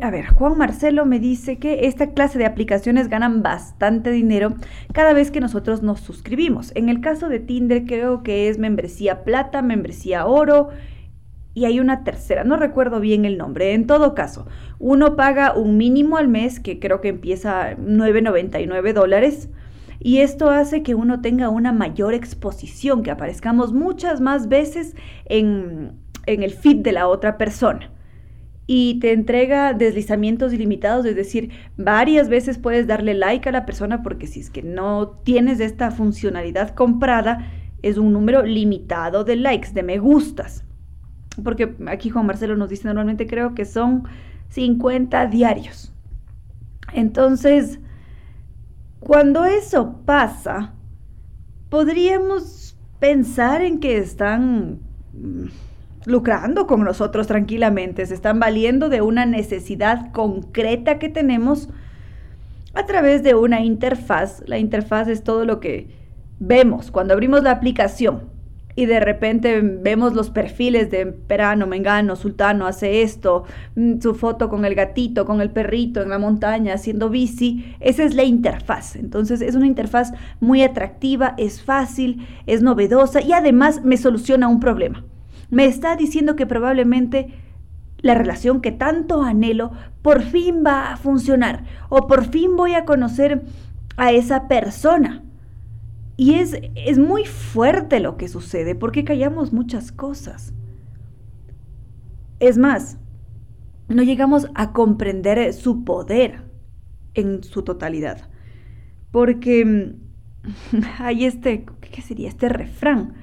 A ver, Juan Marcelo me dice que esta clase de aplicaciones ganan bastante dinero cada vez que nosotros nos suscribimos. En el caso de Tinder creo que es membresía plata, membresía oro y hay una tercera, no recuerdo bien el nombre. En todo caso, uno paga un mínimo al mes que creo que empieza 9.99 dólares y esto hace que uno tenga una mayor exposición, que aparezcamos muchas más veces en, en el feed de la otra persona y te entrega deslizamientos ilimitados, es decir, varias veces puedes darle like a la persona porque si es que no tienes esta funcionalidad comprada, es un número limitado de likes, de me gustas. Porque aquí Juan Marcelo nos dice normalmente creo que son 50 diarios. Entonces, cuando eso pasa, podríamos pensar en que están lucrando con nosotros tranquilamente, se están valiendo de una necesidad concreta que tenemos a través de una interfaz. La interfaz es todo lo que vemos cuando abrimos la aplicación y de repente vemos los perfiles de Perano, Mengano, Sultano hace esto, mm, su foto con el gatito, con el perrito en la montaña haciendo bici, esa es la interfaz. Entonces es una interfaz muy atractiva, es fácil, es novedosa y además me soluciona un problema me está diciendo que probablemente la relación que tanto anhelo por fin va a funcionar o por fin voy a conocer a esa persona. Y es, es muy fuerte lo que sucede porque callamos muchas cosas. Es más, no llegamos a comprender su poder en su totalidad. Porque hay este, ¿qué sería? Este refrán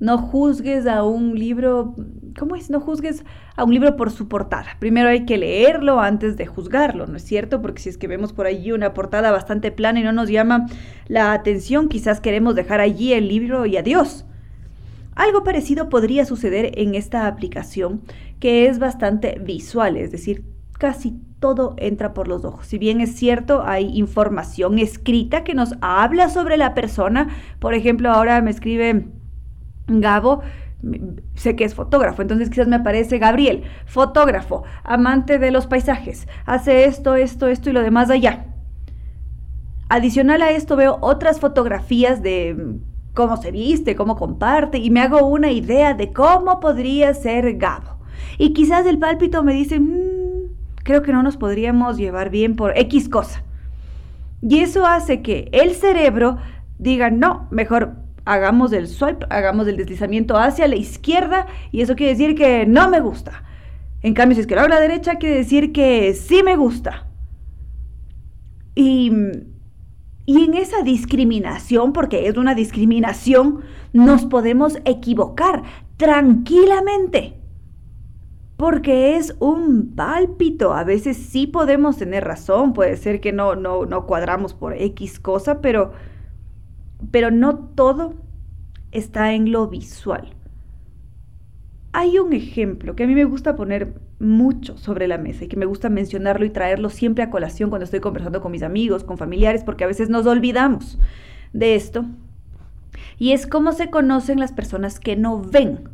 no juzgues a un libro, ¿cómo es? No juzgues a un libro por su portada. Primero hay que leerlo antes de juzgarlo, ¿no es cierto? Porque si es que vemos por allí una portada bastante plana y no nos llama la atención, quizás queremos dejar allí el libro y adiós. Algo parecido podría suceder en esta aplicación que es bastante visual, es decir, casi todo entra por los ojos. Si bien es cierto, hay información escrita que nos habla sobre la persona. Por ejemplo, ahora me escribe Gabo, sé que es fotógrafo, entonces quizás me aparece Gabriel, fotógrafo, amante de los paisajes, hace esto, esto, esto y lo demás allá. Adicional a esto veo otras fotografías de cómo se viste, cómo comparte y me hago una idea de cómo podría ser Gabo. Y quizás el pálpito me dice, mm, creo que no nos podríamos llevar bien por X cosa. Y eso hace que el cerebro diga, no, mejor hagamos el swipe, hagamos el deslizamiento hacia la izquierda y eso quiere decir que no me gusta. En cambio, si es que lo hago a la derecha, quiere decir que sí me gusta. Y, y en esa discriminación, porque es una discriminación, nos podemos equivocar tranquilamente. Porque es un pálpito. A veces sí podemos tener razón. Puede ser que no, no, no cuadramos por X cosa, pero pero no todo está en lo visual. Hay un ejemplo que a mí me gusta poner mucho sobre la mesa y que me gusta mencionarlo y traerlo siempre a colación cuando estoy conversando con mis amigos, con familiares, porque a veces nos olvidamos de esto. Y es cómo se conocen las personas que no ven.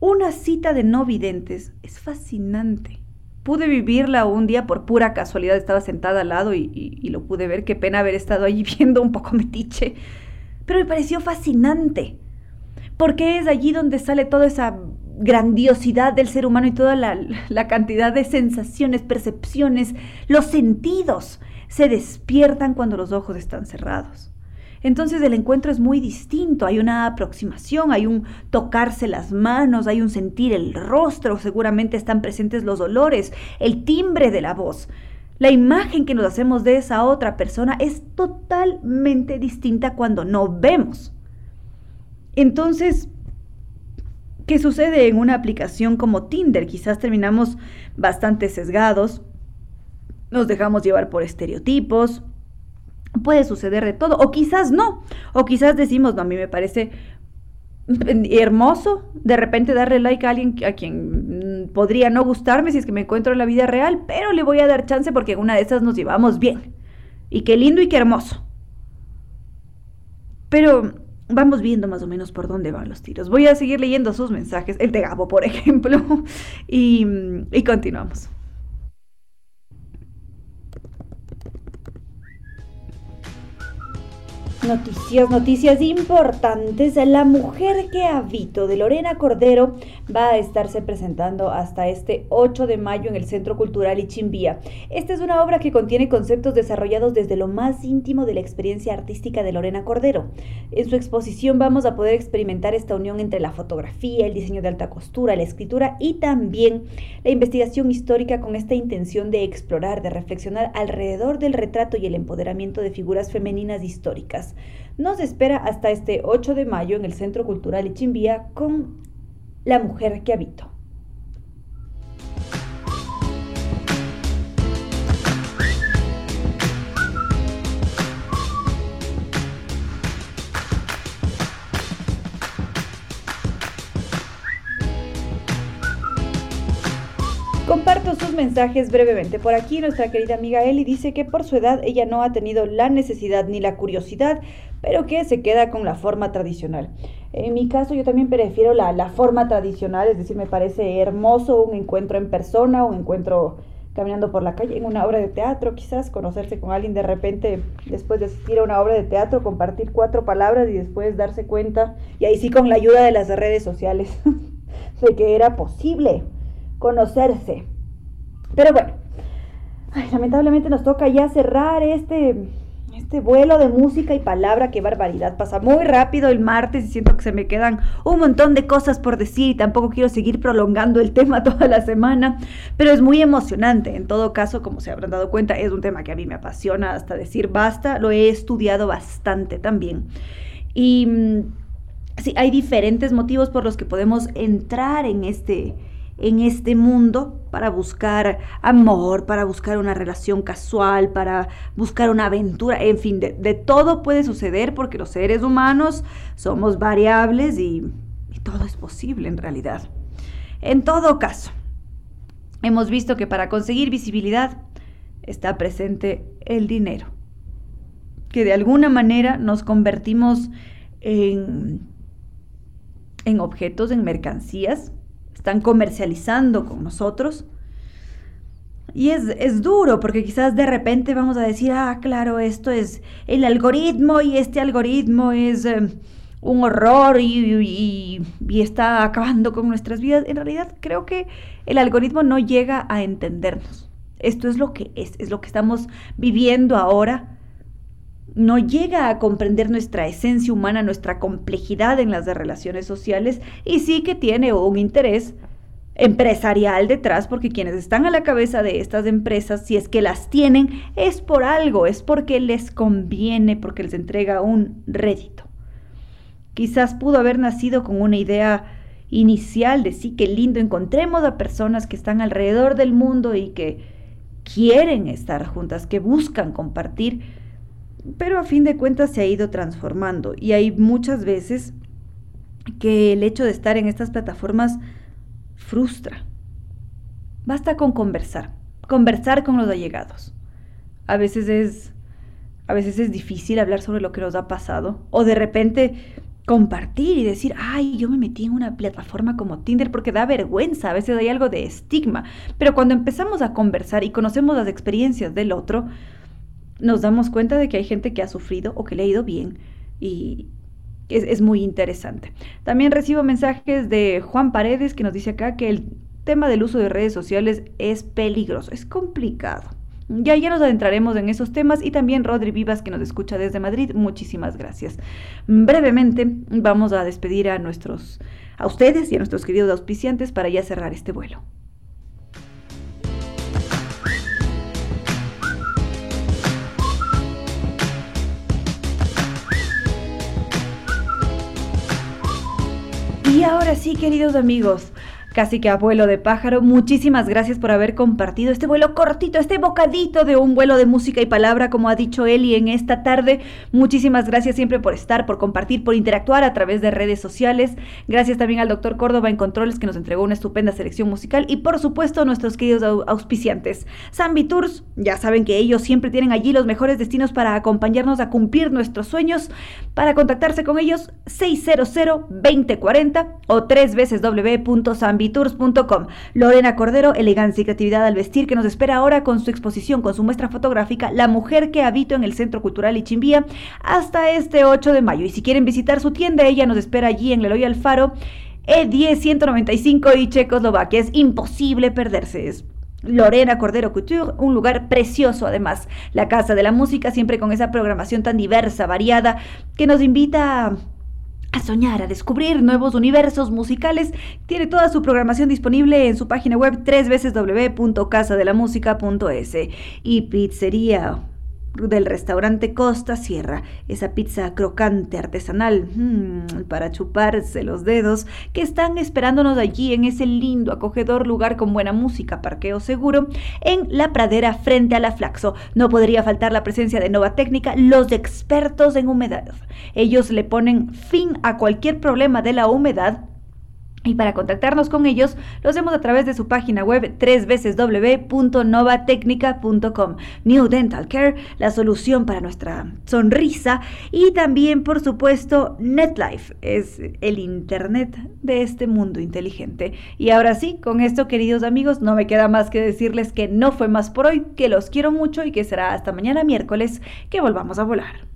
Una cita de no videntes es fascinante pude vivirla un día por pura casualidad, estaba sentada al lado y, lo pude ver, qué pena haber estado allí viendo un poco metiche, pero me pareció fascinante, porque es allí donde sale toda esa grandiosidad del ser humano y toda la, la cantidad de sensaciones, percepciones, los sentidos se despiertan cuando los ojos están cerrados. Entonces el encuentro es muy distinto, hay una aproximación, hay un tocarse las manos, hay un sentir el rostro, seguramente están presentes los olores, el timbre de la voz. La imagen que nos hacemos de esa otra persona es totalmente distinta cuando no vemos. Entonces, ¿qué sucede en una aplicación como Tinder? Quizás terminamos bastante sesgados, nos dejamos llevar por estereotipos, puede suceder de todo, o quizás no, o quizás decimos, no, a mí me parece hermoso de repente darle like a alguien a quien podría no gustarme si es que me encuentro en la vida real, pero le voy a dar chance porque una de esas nos llevamos bien. Y qué lindo y qué hermoso. Pero vamos viendo más o menos por dónde van los tiros. Voy a seguir leyendo sus mensajes, el de Gabo, por ejemplo, y, y continuamos. Noticias, noticias importantes. La mujer que habito de Lorena Cordero va a estarse presentando hasta este 8 de mayo en el Centro Cultural Ichimbía. Esta es una obra que contiene conceptos desarrollados desde lo más íntimo de la experiencia artística de Lorena Cordero. En su exposición vamos a poder experimentar esta unión entre la fotografía, el diseño de alta costura, la escritura y también la investigación histórica con esta intención de explorar, de reflexionar alrededor del retrato y el empoderamiento de figuras femeninas históricas. Nos espera hasta este 8 de mayo en el Centro Cultural Ichimbía con La mujer que habito. Mensajes brevemente. Por aquí nuestra querida amiga Eli dice que por su edad ella no ha tenido la necesidad ni la curiosidad, pero que se queda con la forma tradicional. En mi caso yo también prefiero la, la forma tradicional, es decir, me parece hermoso un encuentro en persona, un encuentro caminando por la calle, en una obra de teatro, quizás conocerse con alguien de repente después de asistir a una obra de teatro, compartir cuatro palabras y después darse cuenta, y ahí sí con la ayuda de las redes sociales, de que era posible conocerse. Pero bueno, lamentablemente nos toca ya cerrar este, este vuelo de música y palabra. Qué barbaridad. Pasa muy rápido el martes y siento que se me quedan un montón de cosas por decir y tampoco quiero seguir prolongando el tema toda la semana. Pero es muy emocionante. En todo caso, como se habrán dado cuenta, es un tema que a mí me apasiona hasta decir basta. Lo he estudiado bastante también. Y mm, sí, hay diferentes motivos por los que podemos entrar en este en este mundo para buscar amor, para buscar una relación casual, para buscar una aventura, en fin, de, todo puede suceder porque los seres humanos somos variables y, y todo es posible en realidad. En todo caso, hemos visto que para conseguir visibilidad está presente el dinero, que de alguna manera nos convertimos en, en objetos, en mercancías, están comercializando con nosotros. Y es, duro porque quizás de repente vamos a decir, ah, claro, esto es el algoritmo y este algoritmo es eh, un horror y, y, está acabando con nuestras vidas. En realidad creo que el algoritmo no llega a entendernos. Esto es lo que es, es lo que estamos viviendo ahora no llega a comprender nuestra esencia humana, nuestra complejidad en las relaciones sociales y sí que tiene un interés empresarial detrás, porque quienes están a la cabeza de estas empresas, si es que las tienen, es por algo, es porque les conviene, porque les entrega un rédito. Quizás pudo haber nacido con una idea inicial de sí, que lindo, encontremos a personas que están alrededor del mundo y que quieren estar juntas, que buscan compartir, pero a fin de cuentas se ha ido transformando y hay muchas veces que el hecho de estar en estas plataformas frustra. Basta con conversar, conversar con los allegados. A veces es a veces es difícil hablar sobre lo que nos ha pasado o de repente compartir y decir, ay, yo me metí en una plataforma como Tinder porque da vergüenza, a veces hay algo de estigma, pero cuando empezamos a conversar y conocemos las experiencias del otro, nos damos cuenta de que hay gente que ha sufrido o que le ha ido bien y es, muy interesante. También recibo mensajes de Juan Paredes que nos dice acá que el tema del uso de redes sociales es peligroso, es complicado. Ya, ya nos adentraremos en esos temas y también Rodri Vivas que nos escucha desde Madrid, muchísimas gracias. Brevemente vamos a despedir a nuestros, a ustedes y a nuestros queridos auspiciantes para ya cerrar este vuelo. Ahora sí, queridos amigos, casi que abuelo de pájaro, muchísimas gracias por haber compartido este vuelo cortito, este bocadito de un vuelo de música y palabra, como ha dicho Eli en esta tarde. Muchísimas gracias siempre por estar, por compartir, por interactuar a través de redes sociales. Gracias también al doctor Córdoba en Controles que nos entregó una estupenda selección musical y por supuesto nuestros queridos auspiciantes. Zambi Tours, ya saben que ellos siempre tienen allí los mejores destinos para acompañarnos a cumplir nuestros sueños. Para contactarse con ellos, 600 2040 o tres veces www.zambitours.com. Lorena Cordero, elegancia y creatividad al vestir, que nos espera ahora con su exposición, con su muestra fotográfica, La mujer que habito en el Centro Cultural Ichimbía, hasta este 8 de mayo. Y si quieren visitar su tienda, ella nos espera allí en Leloy Alfaro. E10 195 y Checoslovaquia. Es imposible perderse. Es Lorena Cordero Couture, un lugar precioso además. La Casa de la Música, siempre con esa programación tan diversa, variada, que nos invita a a soñar, a descubrir nuevos universos musicales. Tiene toda su programación disponible en su página web www.casadelamusica.es. Y pizzería del restaurante Costa Sierra, esa pizza crocante artesanal mm, para chuparse los dedos, que están esperándonos allí en ese lindo, acogedor lugar con buena música, parqueo seguro, en la pradera frente a la Flaxo. No podría faltar la presencia de Nova Técnica, los expertos en humedad. Ellos le ponen fin a cualquier problema de la humedad y para contactarnos con ellos, lo hacemos a través de su página web www.novatecnica.com. New Dental Care, la solución para nuestra sonrisa. Y también, por supuesto, NetLife, es el Internet de este mundo inteligente. Y ahora sí, con esto, queridos amigos, no me queda más que decirles que no fue más por hoy, que los quiero mucho y que será hasta mañana miércoles que volvamos a volar.